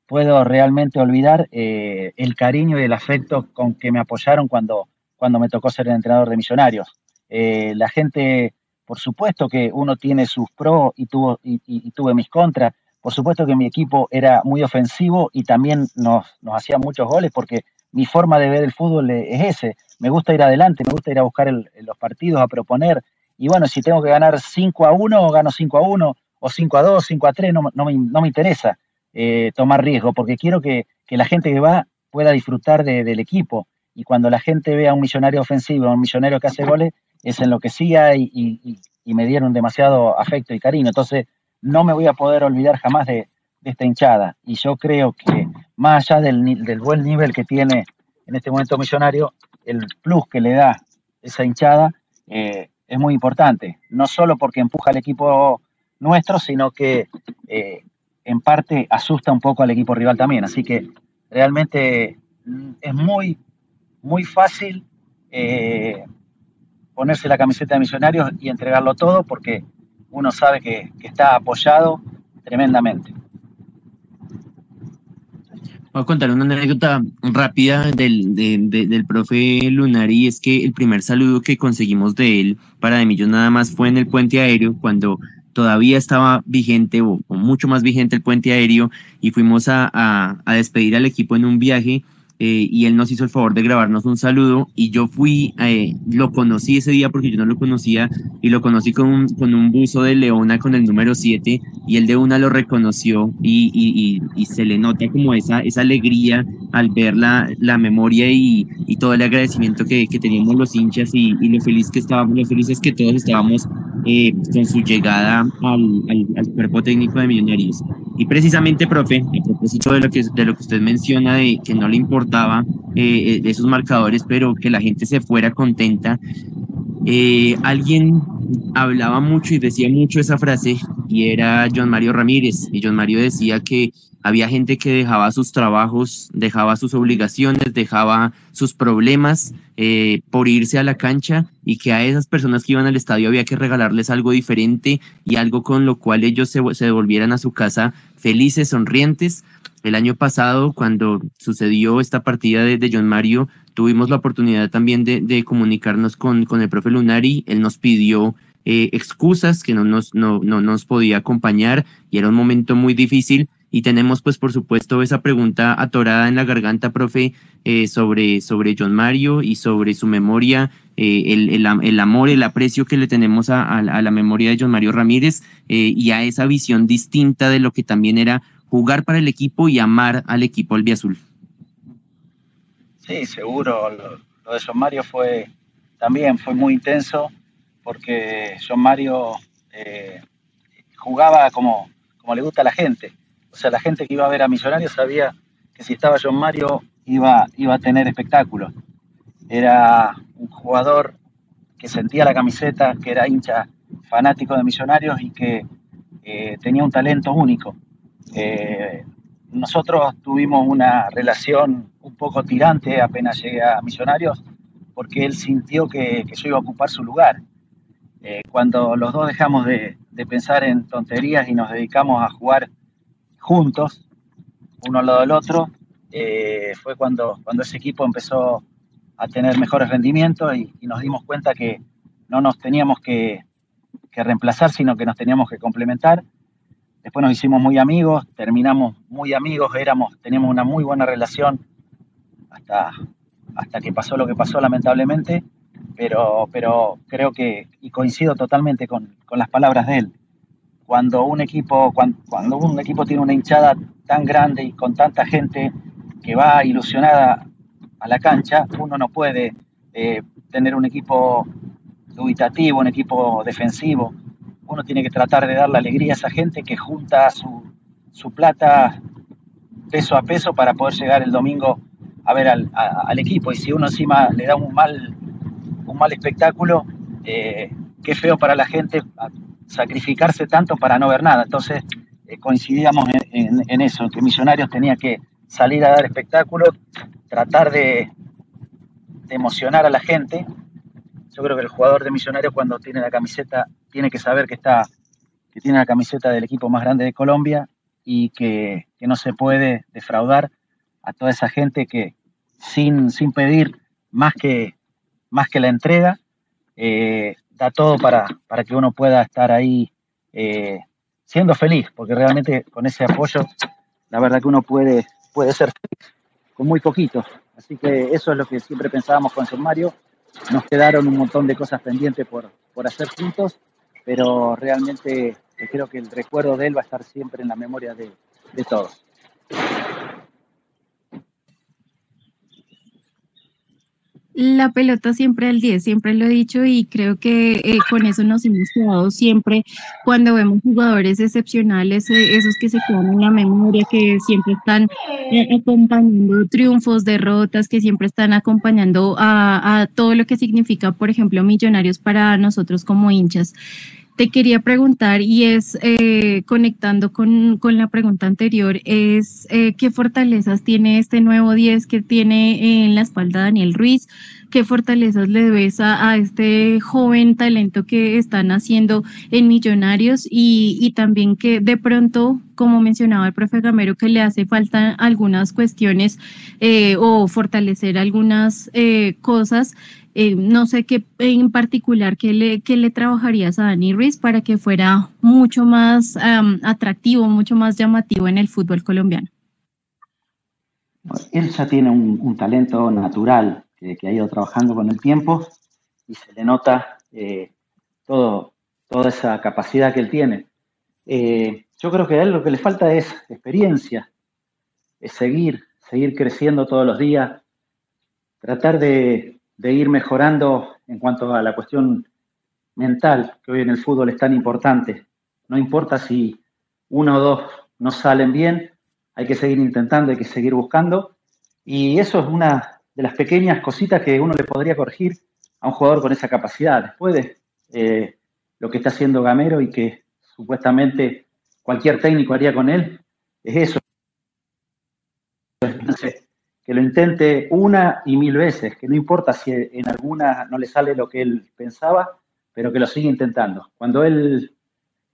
puedo realmente olvidar eh, el cariño y el afecto con que me apoyaron cuando, cuando me tocó ser el entrenador de Millonarios. Eh, la gente, por supuesto que uno tiene sus pros y, tuvo, y, tuve mis contras. Por supuesto que mi equipo era muy ofensivo y también nos, hacía muchos goles porque mi forma de ver el fútbol es ese. Me gusta ir adelante, me gusta ir a buscar los partidos, a proponer. Y bueno, si tengo que ganar 5 a 1, gano 5 a 1, o 5 a 2, 5 a 3, no, me, interesa eh, tomar riesgo, porque quiero que, la gente que va pueda disfrutar del equipo y cuando la gente ve a un millonario ofensivo, a un millonario que hace goles, es enloquecía y, y, y me dieron demasiado afecto y cariño. Entonces, no me voy a poder olvidar jamás de, esta hinchada. Y yo creo que más allá del, del buen nivel que tiene en este momento Millonario, el plus que le da esa hinchada eh, es muy importante. No solo porque empuja al equipo nuestro, sino que eh, en parte asusta un poco al equipo rival también. Así que realmente mm, es muy, muy fácil eh, ponerse la camiseta de Millonarios y entregarlo todo porque uno sabe que, está apoyado tremendamente. Voy a contar una anécdota rápida del, del profe Lunari, es que el primer saludo que conseguimos de él para De Millón nada más fue en el puente aéreo, cuando todavía estaba vigente o, mucho más vigente el puente aéreo y fuimos a, a despedir al equipo en un viaje eh, y él nos hizo el favor de grabarnos un saludo y yo fui, eh, lo conocí ese día porque yo no lo conocía y lo conocí con un, con un buzo de Leona con el número 7 y él de una lo reconoció y, y, y, se le nota como esa, esa alegría al ver la, la memoria y, todo el agradecimiento que, que teníamos los hinchas y, lo feliz que estábamos, lo felices que todos estábamos eh, con su llegada al, al, al cuerpo técnico de Millonarios. Y precisamente, profe, a propósito de lo que, de lo que usted menciona, de que no le importaba eh, esos marcadores, pero que la gente se fuera contenta, eh, alguien hablaba mucho y decía mucho esa frase y era John Mario Ramírez. Y John Mario decía que había gente que dejaba sus trabajos, dejaba sus obligaciones, dejaba sus problemas eh, por irse a la cancha y que a esas personas que iban al estadio había que regalarles algo diferente y algo con lo cual ellos se, se devolvieran a su casa felices, sonrientes. El año pasado, cuando sucedió esta partida de, John Mario, tuvimos la oportunidad también de, comunicarnos con, con, el profe Lunari. Él nos pidió eh, excusas que no nos, no, no nos podía acompañar y era un momento muy difícil y tenemos, pues, por supuesto, esa pregunta atorada en la garganta, profe, eh, sobre, sobre John Mario y sobre su memoria, eh, el, el, amor, el aprecio que le tenemos a, a, la memoria de John Mario Ramírez eh, y a esa visión distinta de lo que también era jugar para el equipo y amar al equipo albiazul. Sí, seguro. Lo, de John Mario fue también fue muy intenso porque John Mario jugaba como, como le gusta a la gente o sea, la gente que iba a ver a Millonarios sabía que si estaba John Mario iba, iba a tener espectáculo. Era un jugador que sentía la camiseta, que era hincha fanático de Millonarios y que eh, tenía un talento único. Eh, nosotros tuvimos una relación un poco tirante apenas llegué a Millonarios, porque él sintió que, que yo iba a ocupar su lugar. Eh, cuando los dos dejamos de, de, pensar en tonterías y nos dedicamos a jugar juntos, uno al lado del otro, eh, fue cuando, cuando ese equipo empezó a tener mejores rendimientos y, y nos dimos cuenta que no nos teníamos que, que, reemplazar, sino que nos teníamos que complementar. Después nos hicimos muy amigos, terminamos muy amigos, éramos, teníamos una muy buena relación hasta, hasta que pasó lo que pasó lamentablemente, pero, pero creo que, y coincido totalmente con, con las palabras de él, cuando un equipo, cuando, un equipo tiene una hinchada tan grande y con tanta gente que va ilusionada a la cancha, uno no puede eh, tener un equipo dubitativo, un equipo defensivo. Uno tiene que tratar de dar la alegría a esa gente que junta su, su plata peso a peso para poder llegar el domingo a ver al, al equipo. Y si uno encima le da un mal, un mal espectáculo, eh, qué feo para la gente sacrificarse tanto para no ver nada. Entonces eh, coincidíamos en, en, en, eso, que Millonarios tenía que salir a dar espectáculo, tratar de, de, emocionar a la gente. Yo creo que el jugador de Millonarios cuando tiene la camiseta tiene que saber que está que tiene la camiseta del equipo más grande de Colombia y que, que no se puede defraudar a toda esa gente que sin, sin pedir más que, más que la entrega, eh, da todo para, para que uno pueda estar ahí eh, siendo feliz, porque realmente con ese apoyo, la verdad que uno puede, puede ser feliz con muy poquito. Así que eso es lo que siempre pensábamos con John Mario. Nos quedaron un montón de cosas pendientes por, por hacer juntos, pero realmente creo que el recuerdo de él va a estar siempre en la memoria de, de todos. la pelota siempre al 10, siempre lo he dicho y creo que eh, con eso nos hemos quedado siempre cuando vemos jugadores excepcionales, eh, esos que se quedan en la memoria, que siempre están eh, acompañando triunfos, derrotas, que siempre están acompañando a todo lo que significa, por ejemplo, millonarios para nosotros como hinchas te quería preguntar, y es eh, conectando con, la pregunta anterior, es eh, qué fortalezas tiene este nuevo 10 que tiene en la espalda Daniel Ruiz, qué fortalezas le ves a, este joven talento que están haciendo en Millonarios y, y, también que de pronto, como mencionaba el profe Gamero, que le hace falta algunas cuestiones eh, o fortalecer algunas cosas eh, no sé qué en particular, ¿qué le, qué le trabajarías a Dani Ruiz para que fuera mucho más atractivo, mucho más llamativo en el fútbol colombiano? Él ya tiene un, talento natural que, ha ido trabajando con el tiempo y se le nota eh, toda esa capacidad que él tiene. Eh, yo creo que a él lo que le falta es experiencia, es seguir, seguir creciendo todos los días, tratar de, de ir mejorando en cuanto a la cuestión mental, que hoy en el fútbol es tan importante. No importa si uno o dos no salen bien, hay que seguir intentando, hay que seguir buscando. Y eso es una de las pequeñas cositas que uno le podría corregir a un jugador con esa capacidad. Después de eh, lo que está haciendo Gamero y que supuestamente cualquier técnico haría con él, es eso que lo intente una y mil veces, que no importa si en alguna no le sale lo que él pensaba, pero que lo siga intentando. Cuando él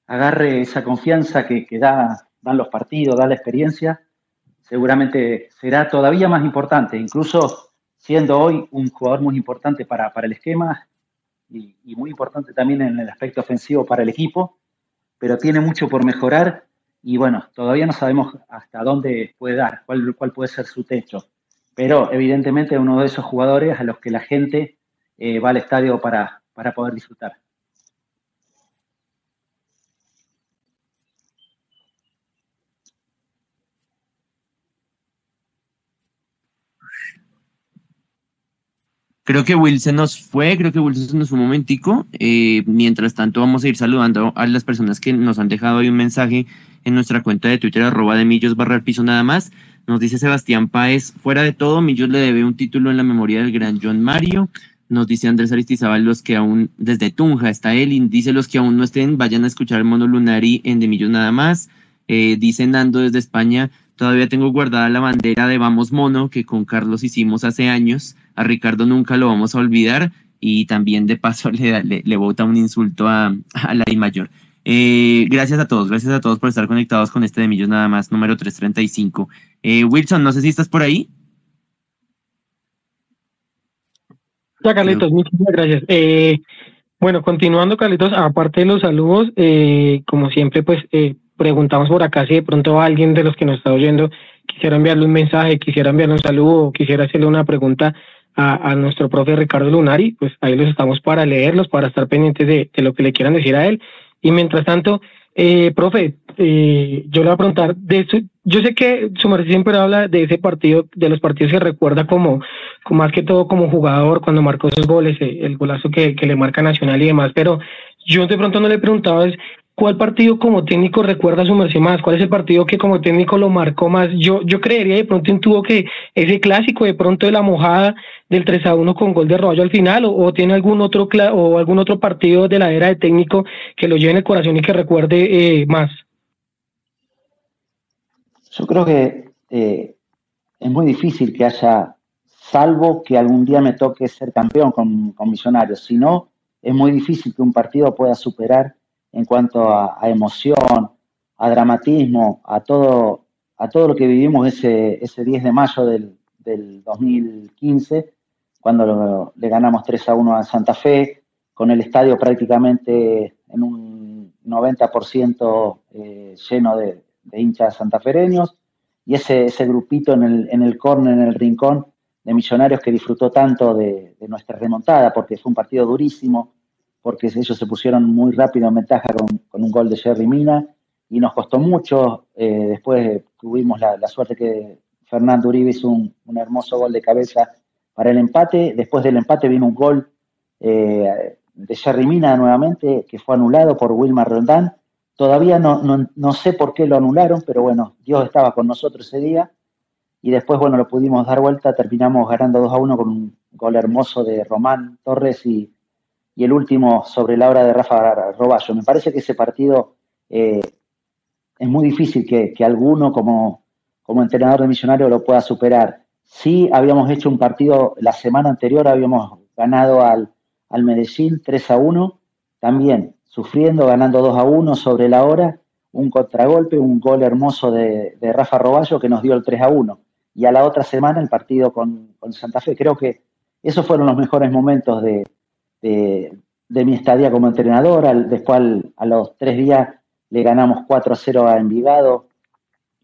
agarre esa confianza que, da, dan los partidos, da la experiencia, seguramente será todavía más importante, incluso siendo hoy un jugador muy importante para, el esquema y, muy importante también en el aspecto ofensivo para el equipo, pero tiene mucho por mejorar y bueno, todavía no sabemos hasta dónde puede dar, cuál, cuál puede ser su techo pero evidentemente uno de esos jugadores a los que la gente eh, va al estadio para, poder disfrutar. Creo que Will se nos fue, creo que Will se nos fue un momentico. Eh, mientras tanto, vamos a ir saludando a las personas que nos han dejado hoy un mensaje en nuestra cuenta de Twitter, arroba de millos barra piso nada más. Nos dice Sebastián Páez, fuera de todo, Millos le debe un título en la memoria del gran John Mario. Nos dice Andrés Aristizábal, los que aún, desde Tunja está él, dice los que aún no estén, vayan a escuchar Mono Lunari en De Millos nada más. Eh, dice Nando desde España, todavía tengo guardada la bandera de Vamos Mono que con Carlos hicimos hace años. A Ricardo nunca lo vamos a olvidar y también de paso le, le, vota un insulto a, a la I mayor. Eh, gracias a todos, gracias a todos por estar conectados con este de Millos nada más, número 335. Eh, Wilson, no sé si estás por ahí. Ya, Carlitos, muchas gracias. Eh, bueno, continuando, Carlitos, aparte de los saludos, como siempre, pues preguntamos por acá si de pronto alguien de los que nos está oyendo quisiera enviarle un mensaje, quisiera enviarle un saludo, quisiera hacerle una pregunta a, nuestro profe Ricardo Lunari, pues ahí los estamos para leerlos, para estar pendientes de lo que le quieran decir a él. Y mientras tanto, eh, profe, eh, yo le voy a preguntar, de eso, yo sé que su merced siempre habla de ese partido, de los partidos que recuerda como, como más que todo como jugador cuando marcó esos goles, eh, el golazo que le marca Nacional y demás, pero yo de pronto no le preguntaba es ¿Cuál partido como técnico recuerda su merced más? ¿Cuál es el partido que como técnico lo marcó más? Yo, yo creería de pronto tuvo que ese clásico de pronto de la mojada del 3 a 1 con gol de Roballo al final o, tiene algún otro o algún otro partido de la era de técnico que lo lleve en el corazón y que recuerde eh, más. Yo creo que eh, es muy difícil que haya, salvo que algún día me toque ser campeón con, con Millonarios, si no, es muy difícil que un partido pueda superar en cuanto a, emoción, a dramatismo, a todo, a todo lo que vivimos ese, ese 10 de mayo del, 2015, cuando le ganamos 3 a 1 a Santa Fe, con el estadio prácticamente en un 90% eh, lleno de, hinchas santafereños, y ese, ese grupito en el, en el corner, en el rincón de millonarios que disfrutó tanto de, de nuestra remontada, porque fue un partido durísimo, porque ellos se pusieron muy rápido en ventaja con, un gol de Jerry Mina y nos costó mucho. Eh, después tuvimos la, suerte que Fernando Uribe hizo un, hermoso gol de cabeza para el empate. Después del empate vino un gol eh, de Jerry Mina nuevamente, que fue anulado por Wilmar Rondán. Todavía no, no, sé por qué lo anularon, pero bueno, Dios estaba con nosotros ese día. Y después, bueno, lo pudimos dar vuelta, terminamos ganando 2 a 1 con un gol hermoso de Román Torres y, el último sobre la hora de Rafa Roballo. Me parece que ese partido eh, es muy difícil que, alguno como, como entrenador de Millonario lo pueda superar. Sí, habíamos hecho un partido la semana anterior, habíamos ganado al, al Medellín 3 a 1, también sufriendo, ganando 2 a 1 sobre la hora, un contragolpe, un gol hermoso de, Rafa Roballo que nos dio el 3 a 1. Y a la otra semana el partido con, Santa Fe. Creo que esos fueron los mejores momentos de, mi estadía como entrenador. Al, después, a los tres días, le ganamos 4 a 0 a Envigado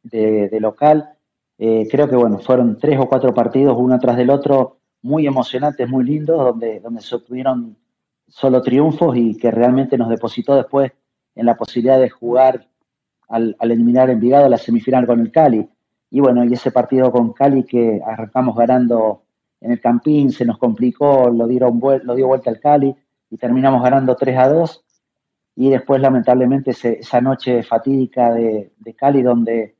de, local. Eh, creo que bueno, fueron tres o cuatro partidos uno tras del otro muy emocionantes, muy lindos, donde, donde se obtuvieron solo triunfos y que realmente nos depositó después en la posibilidad de jugar al, al eliminar Envigado la semifinal con el Cali. Y bueno, y ese partido con Cali que arrancamos ganando en el Campín, se nos complicó, lo, dio vuelta al Cali y terminamos ganando 3 a 2. Y después, lamentablemente, esa noche fatídica de, de Cali, donde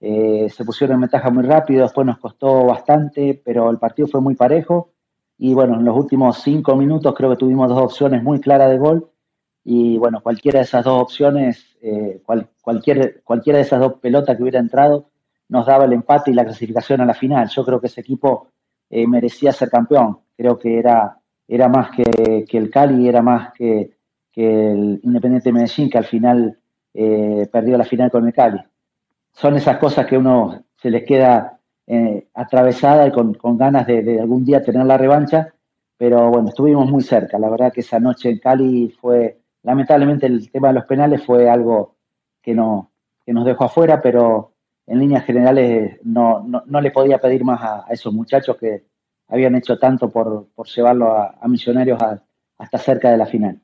eh, se pusieron en ventaja muy rápido, después nos costó bastante, pero el partido fue muy parejo. Y bueno, en los últimos cinco minutos creo que tuvimos dos opciones muy claras de gol. Y bueno, cualquiera de esas dos opciones, eh, cualquier, cualquiera de esas dos pelotas que hubiera entrado, nos daba el empate y la clasificación a la final. Yo creo que ese equipo eh, merecía ser campeón. Creo que era, era más que, el Cali, era más que, el Independiente Medellín, que al final perdió la final con el Cali son esas cosas que uno se les queda eh, atravesada y con, ganas de, algún día tener la revancha, pero bueno, estuvimos muy cerca. La verdad que esa noche en Cali fue, lamentablemente el tema de los penales fue algo que, no, que nos dejó afuera, pero en líneas generales no, no, le podía pedir más a, esos muchachos que habían hecho tanto por, por llevarlo a, Millonarios hasta cerca de la final.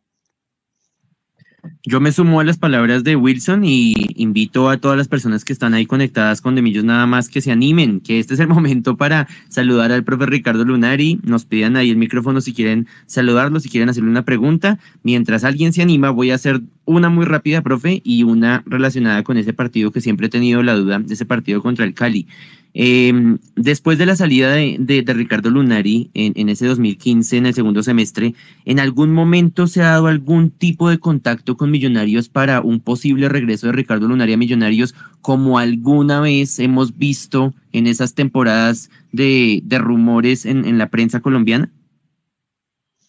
Yo me sumo a las palabras de Wilson y invito a todas las personas que están ahí conectadas con Demillos nada más que se animen, que este es el momento para saludar al profe Ricardo Lunari. Nos pidan ahí el micrófono si quieren saludarlo, si quieren hacerle una pregunta. Mientras alguien se anima, voy a hacer una muy rápida, profe, y una relacionada con ese partido que siempre he tenido la duda de ese partido contra el Cali. Em, después de la salida de, Ricardo Lunari en, ese 2015, en el segundo semestre, ¿en algún momento se ha dado algún tipo de contacto con Millonarios para un posible regreso de Ricardo Lunari a Millonarios, como alguna vez hemos visto en esas temporadas de, rumores en, la prensa colombiana?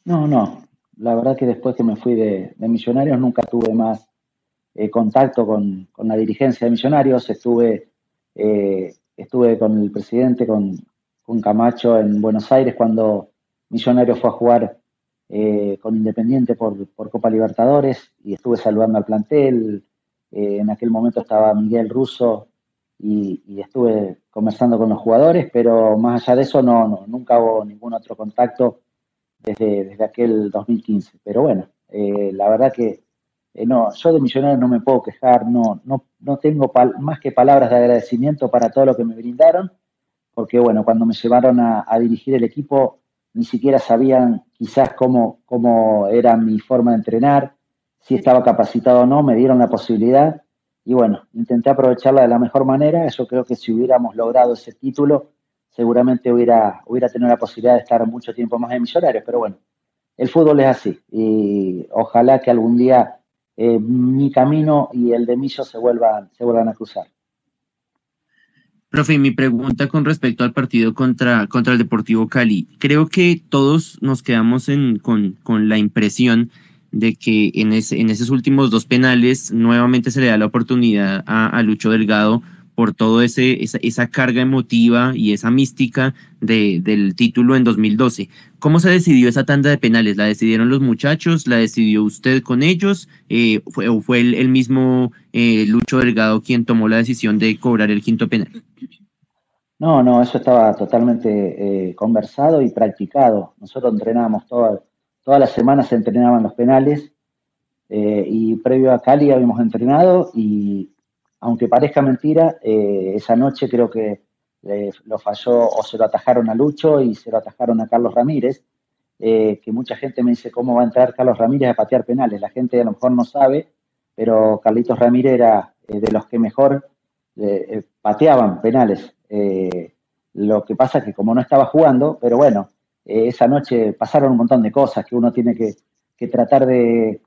No, no. La verdad que después que me fui de, Millonarios nunca tuve más eh, contacto con, la dirigencia de Millonarios. Estuve eh, estuve con el presidente, con, Camacho en Buenos Aires cuando Millonario fue a jugar eh, con Independiente por, Copa Libertadores y estuve saludando al plantel. Eh, en aquel momento estaba Miguel Russo y, estuve conversando con los jugadores, pero más allá de eso no, nunca hubo ningún otro contacto desde, desde aquel 2015. Pero bueno, eh, la verdad que eh, no, yo de millonario no me puedo quejar, no, no, no tengo más que palabras de agradecimiento para todo lo que me brindaron, porque bueno, cuando me llevaron a, dirigir el equipo, ni siquiera sabían quizás cómo, cómo era mi forma de entrenar, si estaba capacitado o no, me dieron la posibilidad y bueno, intenté aprovecharla de la mejor manera. Yo creo que si hubiéramos logrado ese título, seguramente hubiera, hubiera tenido la posibilidad de estar mucho tiempo más en Millonarios, pero bueno, el fútbol es así y ojalá que algún día eh, mi camino y el de Millo se vuelvan, se vuelvan a cruzar. Profe, mi pregunta con respecto al partido contra, contra el Deportivo Cali. Creo que todos nos quedamos con, la impresión de que en, ese, en esos últimos dos penales nuevamente se le da la oportunidad a, a Lucho Delgado por ese esa, esa carga emotiva y esa mística de, del título en 2012. ¿Cómo se decidió esa tanda de penales? ¿La decidieron los muchachos? ¿La decidió usted con ellos? Eh, ¿Fue, ¿O fue el, mismo eh, Lucho Delgado quien tomó la decisión de cobrar el quinto penal? No, no, eso estaba totalmente eh, conversado y practicado. Nosotros entrenábamos todas todas las semanas, se entrenaban los penales y previo a Cali habíamos entrenado y aunque parezca mentira, eh, esa noche creo que lo falló o se lo atajaron a Lucho y se lo atajaron a Carlos Ramírez, eh, que mucha gente me dice cómo va a entrar Carlos Ramírez a patear penales. La gente a lo mejor no sabe, pero Carlitos Ramírez era eh, de los que mejor eh, pateaban penales. lo que pasa es que como no estaba jugando, pero bueno, esa noche pasaron un montón de cosas que uno tiene que, tratar de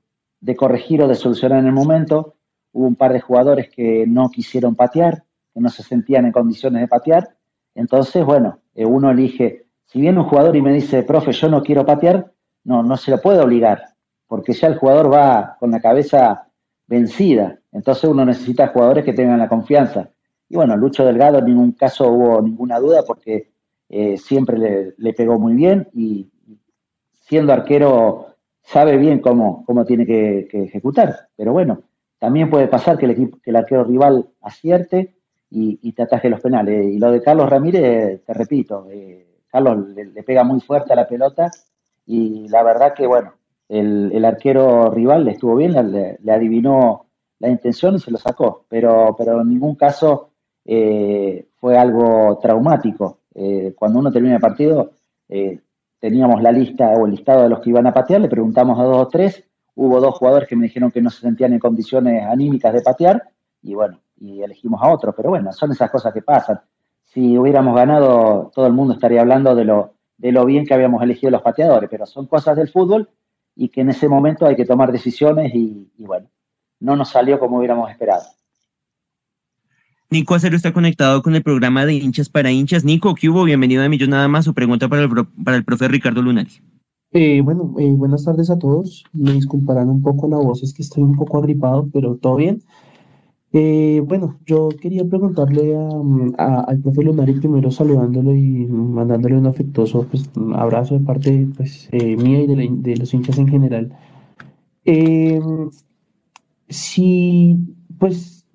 corregir o de solucionar en el momento. Hubo un par de jugadores que no quisieron patear, que no se sentían en condiciones de patear. Entonces, bueno, uno elige si viene un jugador y me dice, profe, yo no quiero patear, no, no se lo puede obligar, porque ya el jugador va con la cabeza vencida. Entonces uno necesita jugadores que tengan la confianza. Y bueno, Lucho Delgado en ningún caso hubo ninguna duda porque eh, siempre le, pegó muy bien y siendo arquero sabe bien cómo, cómo tiene que, ejecutar. Pero bueno, también puede pasar que el, equipo, que el arquero rival acierte y, te ataje los penales. Y lo de Carlos Ramírez, te repito, eh, Carlos le, pega muy fuerte a la pelota y la verdad que, bueno, el, arquero rival le estuvo bien, le, adivinó la intención y se lo sacó, pero, pero en ningún caso eh, fue algo traumático. Eh, cuando uno termina el partido, teníamos la lista o el listado de los que iban a patear, le preguntamos a dos o tres, hubo dos jugadores que me dijeron que no se sentían en condiciones anímicas de patear, y bueno, y elegimos a otro, pero bueno, son esas cosas que pasan si hubiéramos ganado, todo el mundo estaría hablando de lo, de lo bien que habíamos elegido los pateadores, pero son cosas del fútbol y que en ese momento hay que tomar decisiones y, bueno, no nos salió como hubiéramos esperado. Nico Acero está conectado con el programa de hinchas para hinchas. Nico, ¿qué hubo? Bienvenido a Millón Nada más. Su pregunta para el, para el profe Ricardo Lunari. Eh, bueno, eh, buenas tardes a todos. Me disculparán un poco la voz, es que estoy un poco agripado, pero todo bien. Eh, bueno, yo quería preguntarle al profe Lunari primero saludándolo y mandándole un afectuoso pues, abrazo de parte pues, eh, mía y de, los hinchas en general. Eh, si, pues,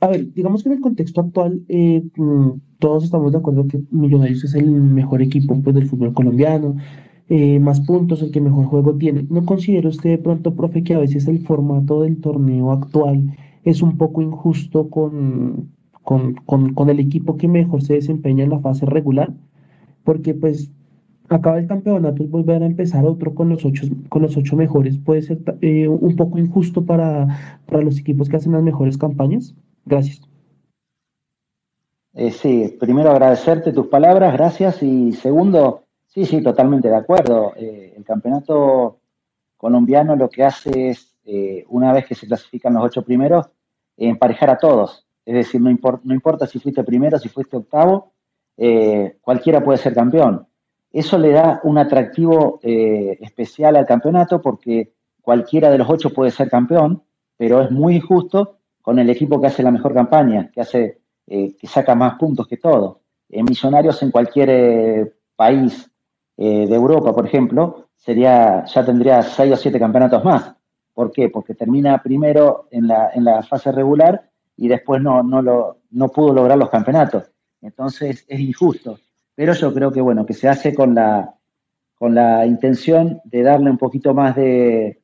a ver, digamos que en el contexto actual mm, todos estamos de acuerdo que Millonarios es el mejor equipo pues, del fútbol colombiano, más puntos, el que mejor juego tiene. ¿No considera usted de pronto, profe, que a veces el formato del torneo actual es un poco injusto con, con, el equipo que mejor se desempeña en la fase regular, porque pues acaba el campeonato y volver a empezar otro con los ocho, con los ocho mejores puede ser eh, un poco injusto para, para los equipos que hacen las mejores campañas. Gracias. Eh, sí, primero agradecerte tus palabras, gracias. Y segundo, sí, sí, totalmente de acuerdo. Eh, el campeonato colombiano lo que hace es, una vez que se clasifican los ocho primeros, emparejar a todos. Es decir, no, no importa si fuiste primero, si fuiste octavo, eh, cualquiera puede ser campeón. Eso le da un atractivo eh, especial al campeonato porque cualquiera de los ocho puede ser campeón, pero es muy injusto con el equipo que hace la mejor campaña, que hace, eh, que saca más puntos que todo. Millonarios en cualquier país de Europa, por ejemplo, sería, ya tendría seis o siete campeonatos más. ¿Por qué? Porque termina primero en la, en la fase regular y después no, no, lo, no pudo lograr los campeonatos. Entonces es injusto. Pero yo creo que, bueno, que se hace con la, con la intención de darle un poquito más de,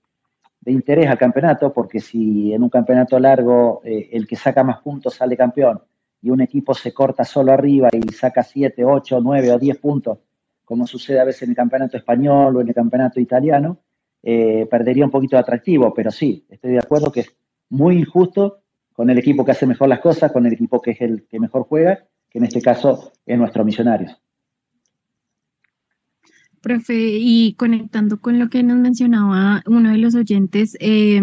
interés al campeonato, porque si en un campeonato largo eh, el que saca más puntos sale campeón y un equipo se corta solo arriba y saca 7, 8, 9 o 10 puntos, como sucede a veces en el campeonato español o en el campeonato italiano, eh, perdería un poquito de atractivo, pero sí, estoy de acuerdo que es muy injusto con el equipo que hace mejor las cosas, con el equipo que es el que mejor juega, que en este caso es nuestro Millonarios. Profe, y conectando con lo que nos mencionaba uno de los oyentes, eh,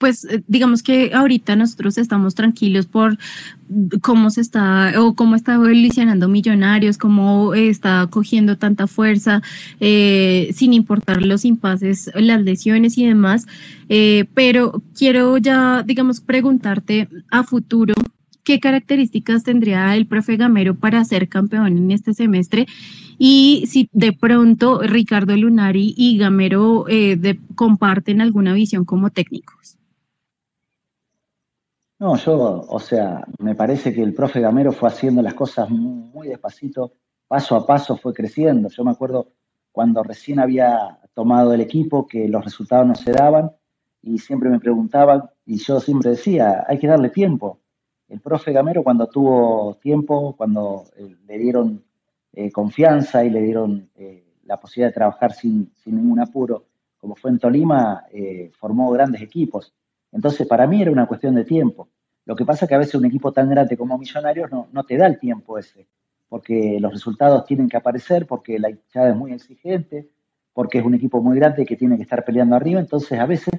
pues eh, digamos que ahorita nosotros estamos tranquilos por cómo se está o cómo está evolucionando Millonarios, cómo está cogiendo tanta fuerza, eh, sin importar los impases, las lesiones y demás. Eh, pero quiero ya, digamos, preguntarte a futuro. ¿Qué características tendría el profe Gamero para ser campeón en este semestre? Y si de pronto Ricardo Lunari y Gamero comparten alguna visión como técnicos. No, yo, o sea, me parece que el profe Gamero fue haciendo las cosas muy, despacito, paso a paso fue creciendo. Yo me acuerdo cuando recién había tomado el equipo que los resultados no se daban y siempre me preguntaban y yo siempre decía, hay que darle tiempo. el profe Gamero cuando tuvo tiempo, cuando eh, le dieron eh, confianza y le dieron eh, la posibilidad de trabajar sin, ningún apuro, como fue en Tolima, formó grandes equipos. Entonces, para mí era una cuestión de tiempo. Lo que pasa es que a veces un equipo tan grande como Millonarios no, no te da el tiempo ese, porque los resultados tienen que aparecer, porque la hinchada es muy exigente, porque es un equipo muy grande que tiene que estar peleando arriba. Entonces, a veces,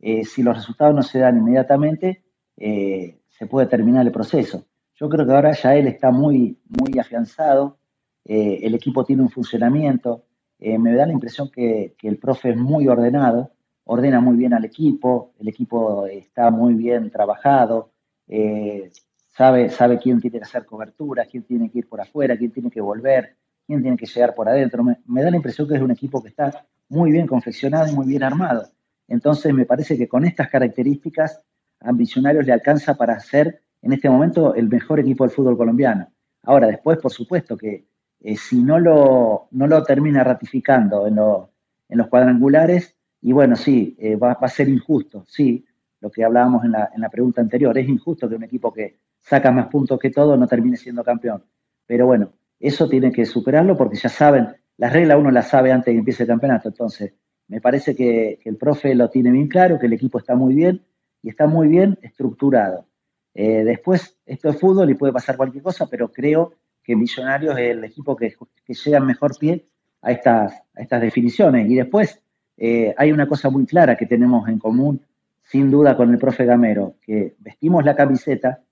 si los resultados no se dan inmediatamente, se puede terminar el proceso. Yo creo que ahora ya él está muy, muy afianzado, eh, el equipo tiene un funcionamiento, eh, me da la impresión que, el profe es muy ordenado, ordena muy bien al equipo, el equipo está muy bien trabajado, eh, sabe, sabe quién tiene que hacer cobertura, quién tiene que ir por afuera, quién tiene que volver, quién tiene que llegar por adentro. Me, da la impresión que es un equipo que está muy bien confeccionado y muy bien armado. Entonces me parece que con estas características a le alcanza para ser en este momento el mejor equipo del fútbol colombiano. Ahora, después, por supuesto que eh, si no lo, no lo termina ratificando en, en los cuadrangulares, y bueno, sí, eh, va, a ser injusto, sí, lo que hablábamos en la, en la pregunta anterior, es injusto que un equipo que saca más puntos que todo no termine siendo campeón. Pero bueno, eso tiene que superarlo porque ya saben, las reglas uno las sabe antes de que empiece el campeonato, entonces me parece que, que el profe lo tiene bien claro, que el equipo está muy bien y está muy bien estructurado. Eh, después, esto es fútbol y puede pasar cualquier cosa, pero creo que Millonarios es el equipo que, que llega mejor pie a estas, a estas definiciones. Y después, eh, hay una cosa muy clara que tenemos en común, sin duda, con el profe Gamero, que vestimos la camiseta,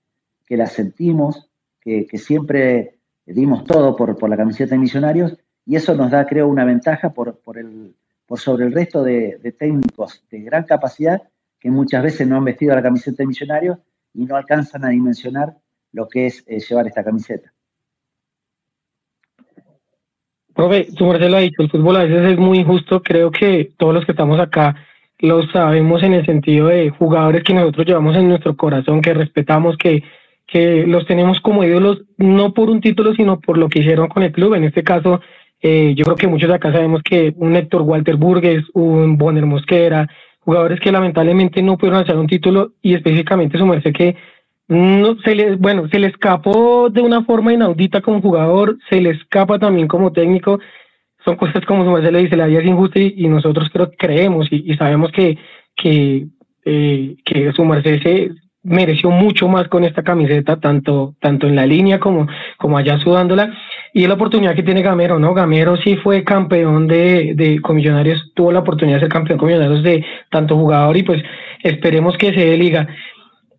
que la sentimos, que, siempre dimos todo por, por, la camiseta de Millonarios, y eso nos da, creo, una ventaja por, por, el, por sobre el resto de, técnicos de gran capacidad que muchas veces no han vestido la camiseta de millonario y no alcanzan a dimensionar lo que es eh, llevar esta camiseta. Profe, su merced lo ha dicho, el fútbol a veces es muy injusto, creo que todos los que estamos acá lo sabemos en el sentido de jugadores que nosotros llevamos en nuestro corazón, que respetamos, que, que los tenemos como ídolos, no por un título, sino por lo que hicieron con el club. En este caso, eh, yo creo que muchos de acá sabemos que un Héctor Walter Burgues, un Bonner Mosquera, jugadores que lamentablemente no pudieron hacer un título y específicamente su merced que no se le bueno se le escapó de una forma inaudita como jugador se le escapa también como técnico son cosas como su merced le dice la vida es injusta y, nosotros creo creemos y, sabemos que que eh, que su merced se mereció mucho más con esta camiseta tanto tanto en la línea como como allá sudándola y la oportunidad que tiene Gamero, ¿no? Gamero sí fue campeón de, de Millonarios, tuvo la oportunidad de ser campeón con Millonarios de tanto jugador y pues esperemos que se dé liga.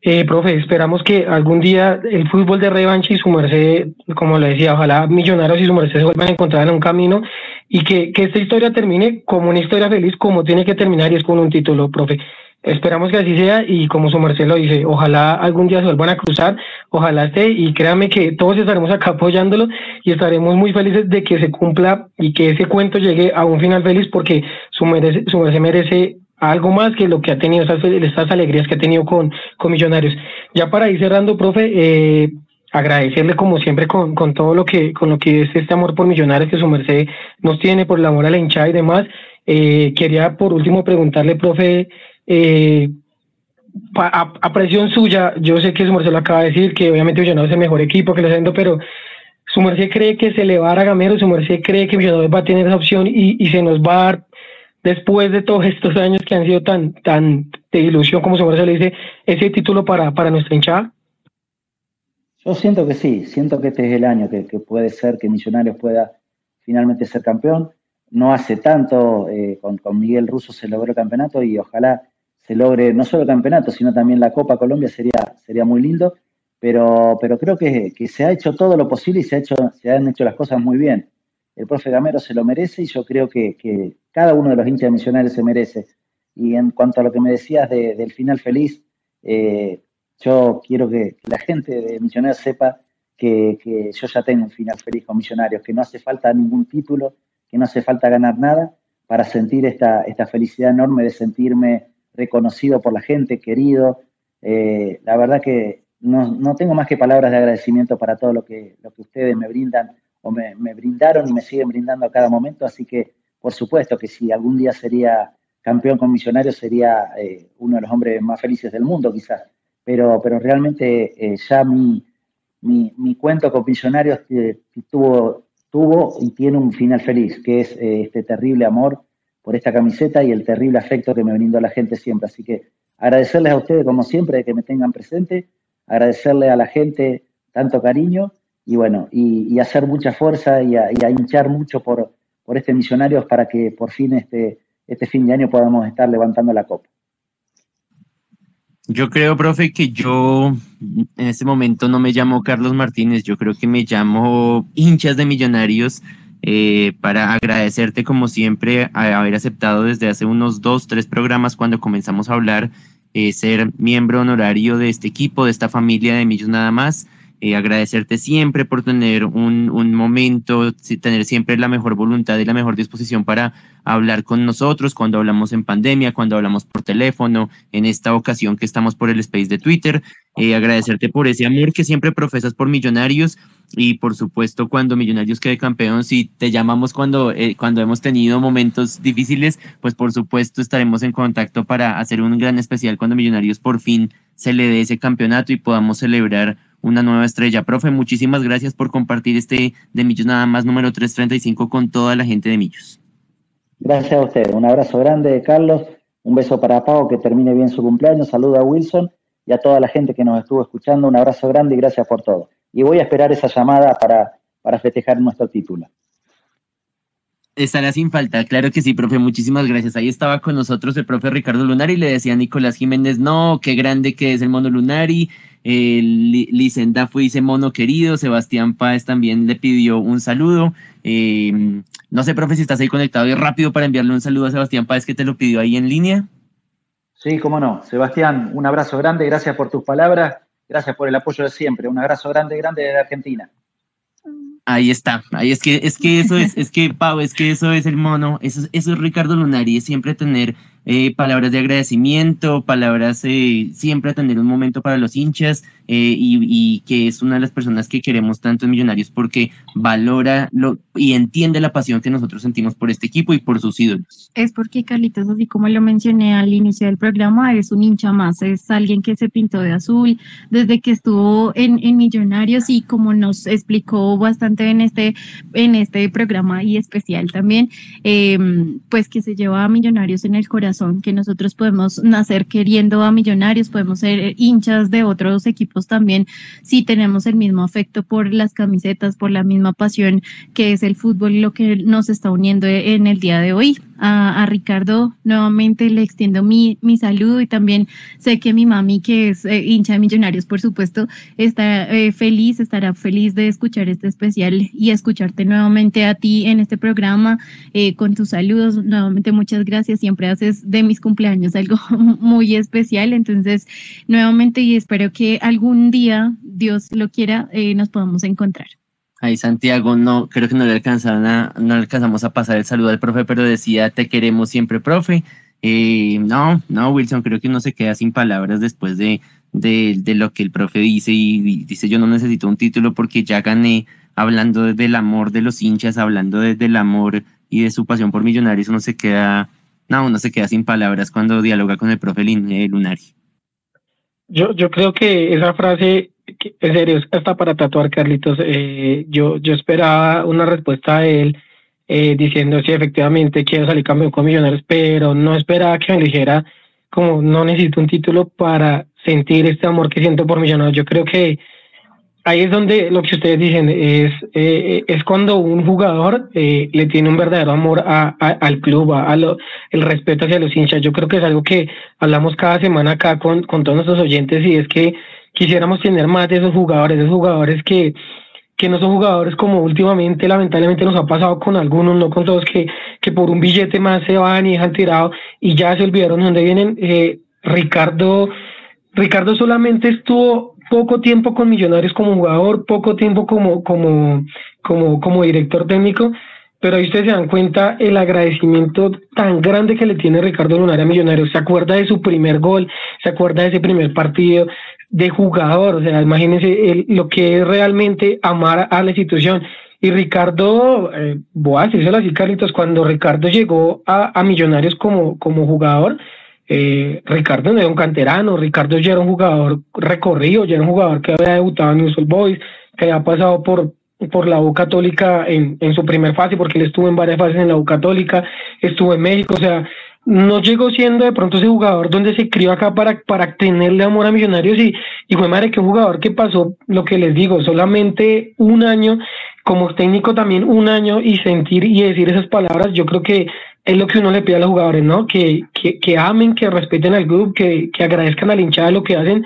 Eh, profe, esperamos que algún día el fútbol de revancha y su merced, como le decía, ojalá Millonarios y su merced se vuelvan a encontrar en un camino y que, que esta historia termine como una historia feliz, como tiene que terminar y es con un título, profe. Esperamos que así sea y como su merced lo dice, ojalá algún día se vuelvan a cruzar, ojalá esté y créame que todos estaremos acá apoyándolo y estaremos muy felices de que se cumpla y que ese cuento llegue a un final feliz porque su, merece, su merced merece algo más que lo que ha tenido, estas, estas alegrías que ha tenido con, Millonarios. Ya para ir cerrando, profe, eh, agradecerle como siempre con, todo lo que, con lo que es este amor por Millonarios que su merced nos tiene, por el amor a la hinchada y demás. Eh, quería por último preguntarle, profe, eh, a, presión suya, yo sé que su merced lo acaba de decir, que obviamente Millonarios es el mejor equipo que está haciendo, pero su merced cree que se le va a dar a Gamero, su merced cree que Millonarios va a tener esa opción y, se nos va a dar, después de todos estos años que han sido tan, tan de ilusión, como merced le dice, ese título para, para nuestra hinchada. Yo siento que sí, siento que este es el año que, que puede ser que Millonarios pueda finalmente ser campeón. No hace tanto, eh, con, con Miguel Russo se logró el campeonato y ojalá se logre no solo el campeonato, sino también la Copa Colombia, sería, sería muy lindo. Pero, pero creo que, que, se ha hecho todo lo posible y se, ha hecho, se han hecho las cosas muy bien. El profe Gamero se lo merece y yo creo que, que cada uno de los hinchas misionarios se merece. Y en cuanto a lo que me decías del final feliz, eh, yo quiero que, la gente de Misionarios sepa que, yo ya tengo un final feliz con Millonarios, que no hace falta ningún título, que no hace falta ganar nada para sentir esta, esta felicidad enorme de sentirme reconocido por la gente, querido. Eh, la verdad que no, tengo más que palabras de agradecimiento para todo lo que, lo que ustedes me brindan o me, brindaron y me siguen brindando a cada momento. Así que, por supuesto que si algún día sería campeón con Millonarios, sería eh, uno de los hombres más felices del mundo, quizás. pero, pero realmente eh, ya mi, mi, cuento con Millonarios tuvo, tuvo y tiene un final feliz, que es eh, este terrible amor por esta camiseta y el terrible afecto que me brindó la gente siempre. Así que agradecerles a ustedes, como siempre, que me tengan presente, agradecerle a la gente tanto cariño y bueno, y, hacer mucha fuerza y a, hinchar mucho por, por este Millonarios para que por fin este, este fin de año podamos estar levantando la copa. Yo creo, profe, que yo en este momento no me llamo Carlos Martínez, yo creo que me llamo hinchas de millonarios eh, para agradecerte como siempre a haber aceptado desde hace unos dos, tres programas cuando comenzamos a hablar, eh, ser miembro honorario de este equipo, de esta familia de Millos nada más. Eh, agradecerte siempre por tener un, un, momento, tener siempre la mejor voluntad y la mejor disposición para hablar con nosotros cuando hablamos en pandemia, cuando hablamos por teléfono, en esta ocasión que estamos por el space de Twitter. Eh, agradecerte por ese amor que siempre profesas por Millonarios y por supuesto cuando Millonarios quede campeón, si te llamamos cuando, eh, cuando hemos tenido momentos difíciles, pues por supuesto estaremos en contacto para hacer un gran especial cuando Millonarios por fin se le dé ese campeonato y podamos celebrar una nueva estrella. Profe, muchísimas gracias por compartir este de Millos nada más número 335 con toda la gente de Millos. Gracias a usted. Un abrazo grande, Carlos. Un beso para Pau, que termine bien su cumpleaños. Saluda a Wilson y a toda la gente que nos estuvo escuchando. Un abrazo grande y gracias por todo. Y voy a esperar esa llamada para, para festejar nuestro título. Estará sin falta, claro que sí, profe, muchísimas gracias. Ahí estaba con nosotros el profe Ricardo Lunari le decía a Nicolás Jiménez, no, qué grande que es el mono Lunari. Eh, Licenda fue ese mono querido, Sebastián Páez también le pidió un saludo. Em, no sé, profe, si estás ahí conectado y rápido para enviarle un saludo a Sebastián Páez que te lo pidió ahí en línea. Sí, cómo no. Sebastián, un abrazo grande, gracias por tus palabras, gracias por el apoyo de siempre. Un abrazo grande, grande de Argentina. Ahí está, ahí es que, es que eso es, es que Pau, es que eso es el mono, eso, eso es Ricardo Lunari, es siempre tener eh, palabras de agradecimiento, palabras, eh, siempre tener un momento para los hinchas eh, y, que es una de las personas que queremos tanto en Millonarios porque valora lo, y entiende la pasión que nosotros sentimos por este equipo y por sus ídolos. Es porque Carlitos, así como lo mencioné al inicio del programa, es un hincha más, es alguien que se pintó de azul desde que estuvo en, en Millonarios y como nos explicó bastante en este, en este programa y especial también, pues que se lleva a Millonarios en el corazón que nosotros podemos nacer queriendo a millonarios, podemos ser hinchas de otros equipos también, si tenemos el mismo afecto por las camisetas, por la misma pasión que es el fútbol, lo que nos está uniendo en el día de hoy a, Ricardo nuevamente le extiendo mi, mi, saludo y también sé que mi mami, que es eh, hincha de Millonarios, por supuesto, está eh, feliz, estará feliz de escuchar este especial y escucharte nuevamente a ti en este programa eh, con tus saludos. Nuevamente muchas gracias, siempre haces de mis cumpleaños algo muy especial, entonces nuevamente y espero que algún día, Dios lo quiera, nos podamos encontrar. Ahí Santiago, no, creo que no le alcanzaron a, no alcanzamos a pasar el saludo al profe, pero decía te queremos siempre, profe. Eh, no, no, Wilson, creo que uno se queda sin palabras después de, de, lo que el profe dice y dice yo no necesito un título porque ya gané hablando del amor de los hinchas, hablando del amor y de su pasión por millonarios, uno se queda, no, uno se queda sin palabras cuando dialoga con el profe eh, Lunari. Yo, yo creo que esa frase en serio, hasta para tatuar, Carlitos. Eh, yo, yo esperaba una respuesta de él eh, diciendo si efectivamente quiero salir campeón con Millonarios, pero no esperaba que me dijera como no necesito un título para sentir este amor que siento por Millonarios. Yo creo que ahí es donde lo que ustedes dicen es, eh, es cuando un jugador le tiene un verdadero amor a, al club, a, el respeto hacia los hinchas. Yo creo que es algo que hablamos cada semana acá con, con todos nuestros oyentes y es que quisiéramos tener más de esos jugadores, esos jugadores que, que no son jugadores como últimamente lamentablemente nos ha pasado con algunos, no con todos, que, que por un billete más se van y dejan tirado y ya se olvidaron de dónde vienen. Eh, Ricardo, Ricardo solamente estuvo poco tiempo con Millonarios como jugador, poco tiempo como, como, como, como director técnico, pero ahí ustedes se dan cuenta el agradecimiento tan grande que le tiene Ricardo Lunar a Millonarios. Se acuerda de su primer gol, se acuerda de ese primer partido, de jugador, o sea, imagínense lo que es realmente amar a la institución. Y Ricardo, eh, voy a así, Carlitos, cuando Ricardo llegó a, Millonarios como, como jugador, Eh, Ricardo no era un canterano, Ricardo ya era un jugador recorrido, ya era un jugador que había debutado en Usual Boys, que había pasado por, por la U Católica en, en su primer fase, porque él estuvo en varias fases en la U Católica, estuvo en México, o sea, no llegó siendo de pronto ese jugador donde se crió acá para, para tenerle amor a Millonarios y, y fue madre que un jugador que pasó, lo que les digo, solamente un año, como técnico también un año y sentir y decir esas palabras, yo creo que es lo que uno le pide a los jugadores, ¿no? Que, que, que amen, que respeten al grupo, que, que agradezcan a la hinchada lo que hacen.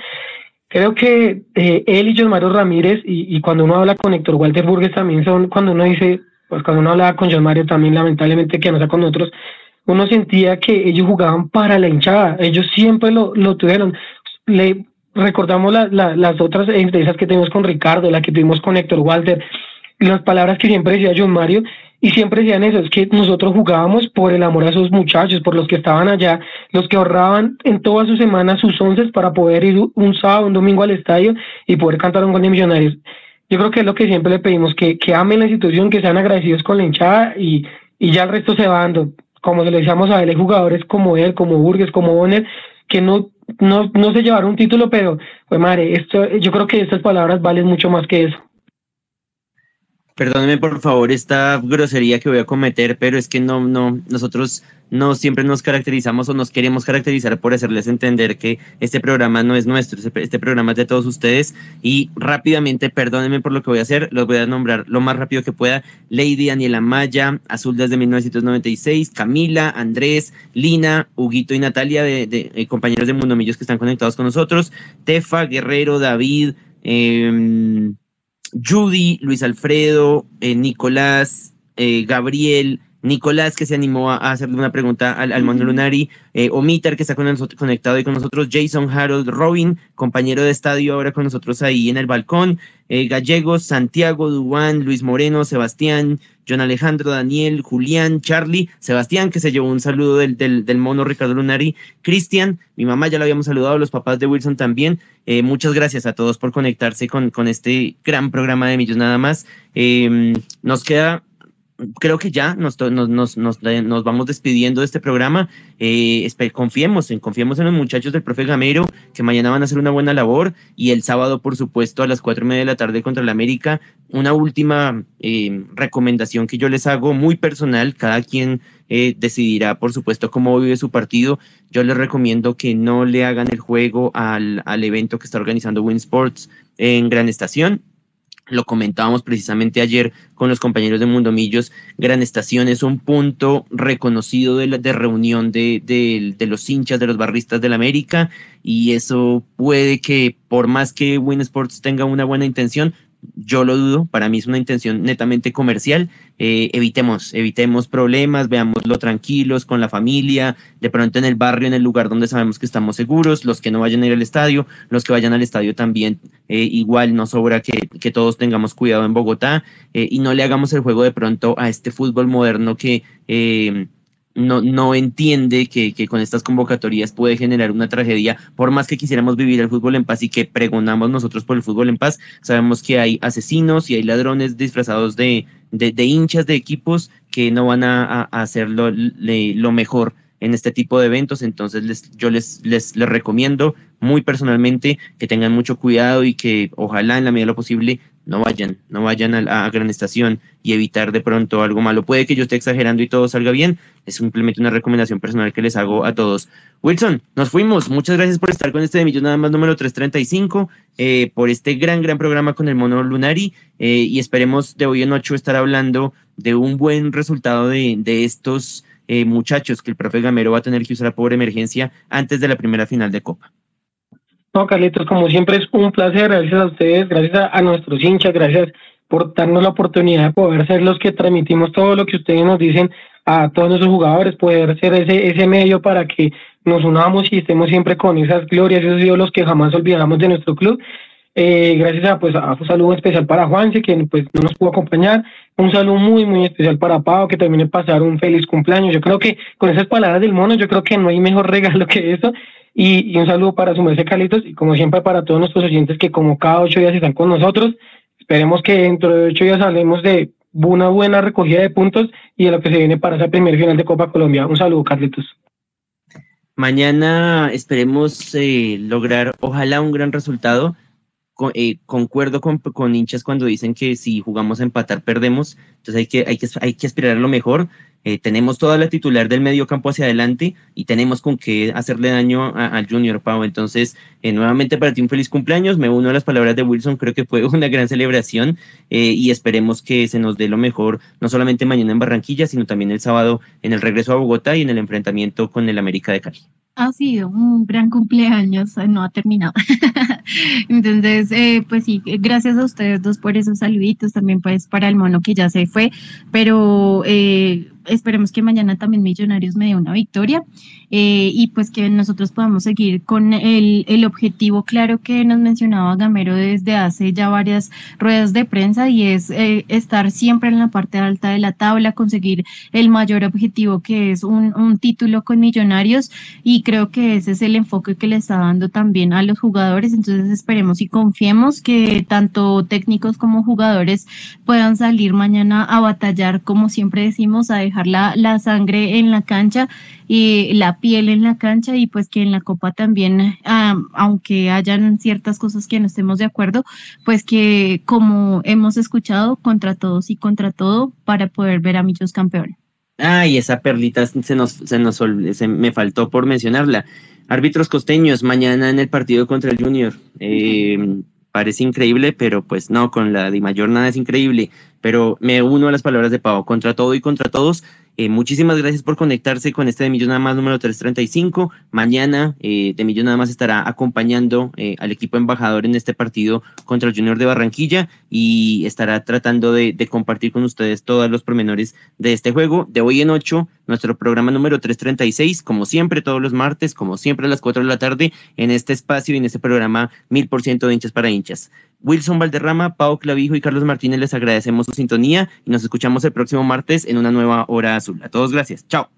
Creo que eh, él y John Mario Ramírez, y, y cuando uno habla con Héctor Walter Burgues también son, cuando uno dice, pues cuando uno hablaba con John Mario también, lamentablemente que no está con nosotros, uno sentía que ellos jugaban para la hinchada, ellos siempre lo, lo tuvieron. Le recordamos la, la, las otras entrevistas que tuvimos con Ricardo, la que tuvimos con Héctor Walter, las palabras que siempre decía John Mario, y siempre decían eso, es que nosotros jugábamos por el amor a esos muchachos, por los que estaban allá, los que ahorraban en todas sus semanas sus once para poder ir un sábado, un domingo al estadio y poder cantar un gol de millonarios. Yo creo que es lo que siempre le pedimos, que, que amen la institución, que sean agradecidos con la hinchada y, y ya el resto se va dando. Como se le decíamos a él, hay jugadores como él, como Burgues, como Bonner, que no, no, no se llevaron un título, pero, pues madre, esto, yo creo que estas palabras valen mucho más que eso. Perdóneme por favor esta grosería que voy a cometer, pero es que no, no, nosotros no siempre nos caracterizamos o nos queremos caracterizar por hacerles entender que este programa no es nuestro, este, este programa es de todos ustedes. Y rápidamente, perdónenme por lo que voy a hacer, los voy a nombrar lo más rápido que pueda. Lady Daniela Maya, Azul desde 1996, Camila, Andrés, Lina, Huguito y Natalia, de, eh, compañeros de Mundomillos que están conectados con nosotros, Tefa, Guerrero, David, eh, Judy, Luis Alfredo, eh, Nicolás, eh, Gabriel, Nicolás que se animó a, hacerle una pregunta al, al Mono Lunari, eh, Omitar que está con nosotros, conectado ahí con nosotros, Jason Harold Robin, compañero de estadio ahora con nosotros ahí en el balcón, eh, Gallegos, Santiago, Duan, Luis Moreno, Sebastián, John Alejandro, Daniel, Julián, Charlie, Sebastián que se llevó un saludo del, del, del mono Ricardo Lunari, Cristian, mi mamá ya lo habíamos saludado, los papás de Wilson también, eh, muchas gracias a todos por conectarse con, con este gran programa de Millos Nada más. Eh, nos queda creo que ya nos, nos, nos, nos, nos vamos despidiendo de este programa. Eh, confiemos, en, confiemos en los muchachos del profe Gamero, que mañana van a hacer una buena labor. Y el sábado, por supuesto, a las cuatro y media de la tarde contra el América. Una última eh, recomendación que yo les hago, muy personal, cada quien eh, decidirá, por supuesto, cómo vive su partido. Yo les recomiendo que no le hagan el juego al, al evento que está organizando Win Sports en Gran Estación lo comentábamos precisamente ayer con los compañeros de Mundo Millos, Gran Estación es un punto reconocido de, la, de reunión de, los hinchas, de los barristas del América, y eso puede que, por más que Win Sports tenga una buena intención, yo lo dudo, para mí es una intención netamente comercial. Eh, evitemos, evitemos problemas, veámoslo tranquilos con la familia, de pronto en el barrio, en el lugar donde sabemos que estamos seguros, los que no vayan a ir al estadio, los que vayan al estadio también, eh, igual no sobra que, que, todos tengamos cuidado en Bogotá eh, y no le hagamos el juego de pronto a este fútbol moderno que no, no entiende que, que, con estas convocatorias puede generar una tragedia. Por más que quisiéramos vivir el fútbol en paz y que pregonamos nosotros por el fútbol en paz, sabemos que hay asesinos y hay ladrones disfrazados de, de, hinchas de equipos que no van a, a hacer lo, le, lo mejor en este tipo de eventos. Entonces les, yo les, les, les recomiendo muy personalmente que tengan mucho cuidado y que ojalá en la medida de lo posible no vayan, no vayan a, a, gran estación y evitar de pronto algo malo. Puede que yo esté exagerando y todo salga bien, es simplemente una recomendación personal que les hago a todos. Wilson, nos fuimos, muchas gracias por estar con este de Millón Nada más número 335, eh, por este gran, gran programa con el Mono Lunari eh, y esperemos de hoy en ocho estar hablando de un buen resultado de, de estos eh, muchachos que el profe Gamero va a tener que usar por emergencia antes de la primera final de Copa. No, Carlitos, como siempre es un placer, gracias a ustedes, gracias a, a, nuestros hinchas, gracias por darnos la oportunidad de poder ser los que transmitimos todo lo que ustedes nos dicen a todos nuestros jugadores, poder ser ese, ese medio para que nos unamos y estemos siempre con esas glorias, esos ídolos que jamás olvidamos de nuestro club. Eh, gracias a, pues, a un saludo especial para Juanse, que pues, no nos pudo acompañar. Un saludo muy, muy especial para Pau, que termine de pasar un feliz cumpleaños. Yo creo que con esas palabras del mono, yo creo que no hay mejor regalo que eso. Y, y un saludo para su merced Carlitos y como siempre para todos nuestros oyentes que como cada ocho días están con nosotros. Esperemos que dentro de ocho días hablemos de una buena recogida de puntos y de lo que se viene para esa primer final de Copa Colombia. Un saludo, Carlitos. Mañana esperemos eh, lograr, ojalá, un gran resultado. Eh, concuerdo con, con, hinchas cuando dicen que si jugamos a empatar perdemos, entonces hay que, hay que, hay que aspirar a lo mejor. Eh, tenemos toda la titular del medio campo hacia adelante y tenemos con qué hacerle daño al Junior Pau. Entonces, eh, nuevamente para ti un feliz cumpleaños. Me uno a las palabras de Wilson, creo que fue una gran celebración eh, y esperemos que se nos dé lo mejor, no solamente mañana en Barranquilla, sino también el sábado en el regreso a Bogotá y en el enfrentamiento con el América de Cali ha sido un gran cumpleaños, no ha terminado. Entonces, pues sí, gracias a ustedes dos por esos saluditos, también pues para el mono que ya se fue, pero eh, esperemos que mañana también Millonarios me dé una victoria eh, y pues que nosotros podamos seguir con el, el, objetivo claro que nos mencionaba Gamero desde hace ya varias ruedas de prensa y es eh, estar siempre en la parte alta de la tabla, conseguir el mayor objetivo que es un, un título con Millonarios y creo que ese es el enfoque que le está dando también a los jugadores, entonces esperemos y confiemos que tanto técnicos como jugadores puedan salir mañana a batallar como siempre decimos, a dejar la, sangre en la cancha y la piel en la cancha y pues que en la copa también, aunque hayan ciertas cosas que no estemos de acuerdo, pues que como hemos escuchado, contra todos y contra todo para poder ver a Millos campeón. Ay, esa perlita se nos, se nos se me faltó por mencionarla. Árbitros costeños, mañana en el partido contra el Junior. Eh, parece increíble, pero pues no, con la Di Mayor nada es increíble. Pero me uno a las palabras de Pau, contra todo y contra todos. Eh, muchísimas gracias por conectarse con este de Millón Nada Más número 335. Mañana eh, de Millón Nada Más estará acompañando eh, al equipo embajador en este partido contra el Junior de Barranquilla y estará tratando de, de, compartir con ustedes todos los pormenores de este juego. De hoy en ocho, nuestro programa número 336, como siempre, todos los martes, como siempre a las 4 de la tarde, en este espacio y en este programa mil por ciento de hinchas para hinchas. Wilson Valderrama, Pau Clavijo y Carlos Martínez les agradecemos su sintonía y nos escuchamos el próximo martes en una nueva hora azul. A todos gracias. Chao.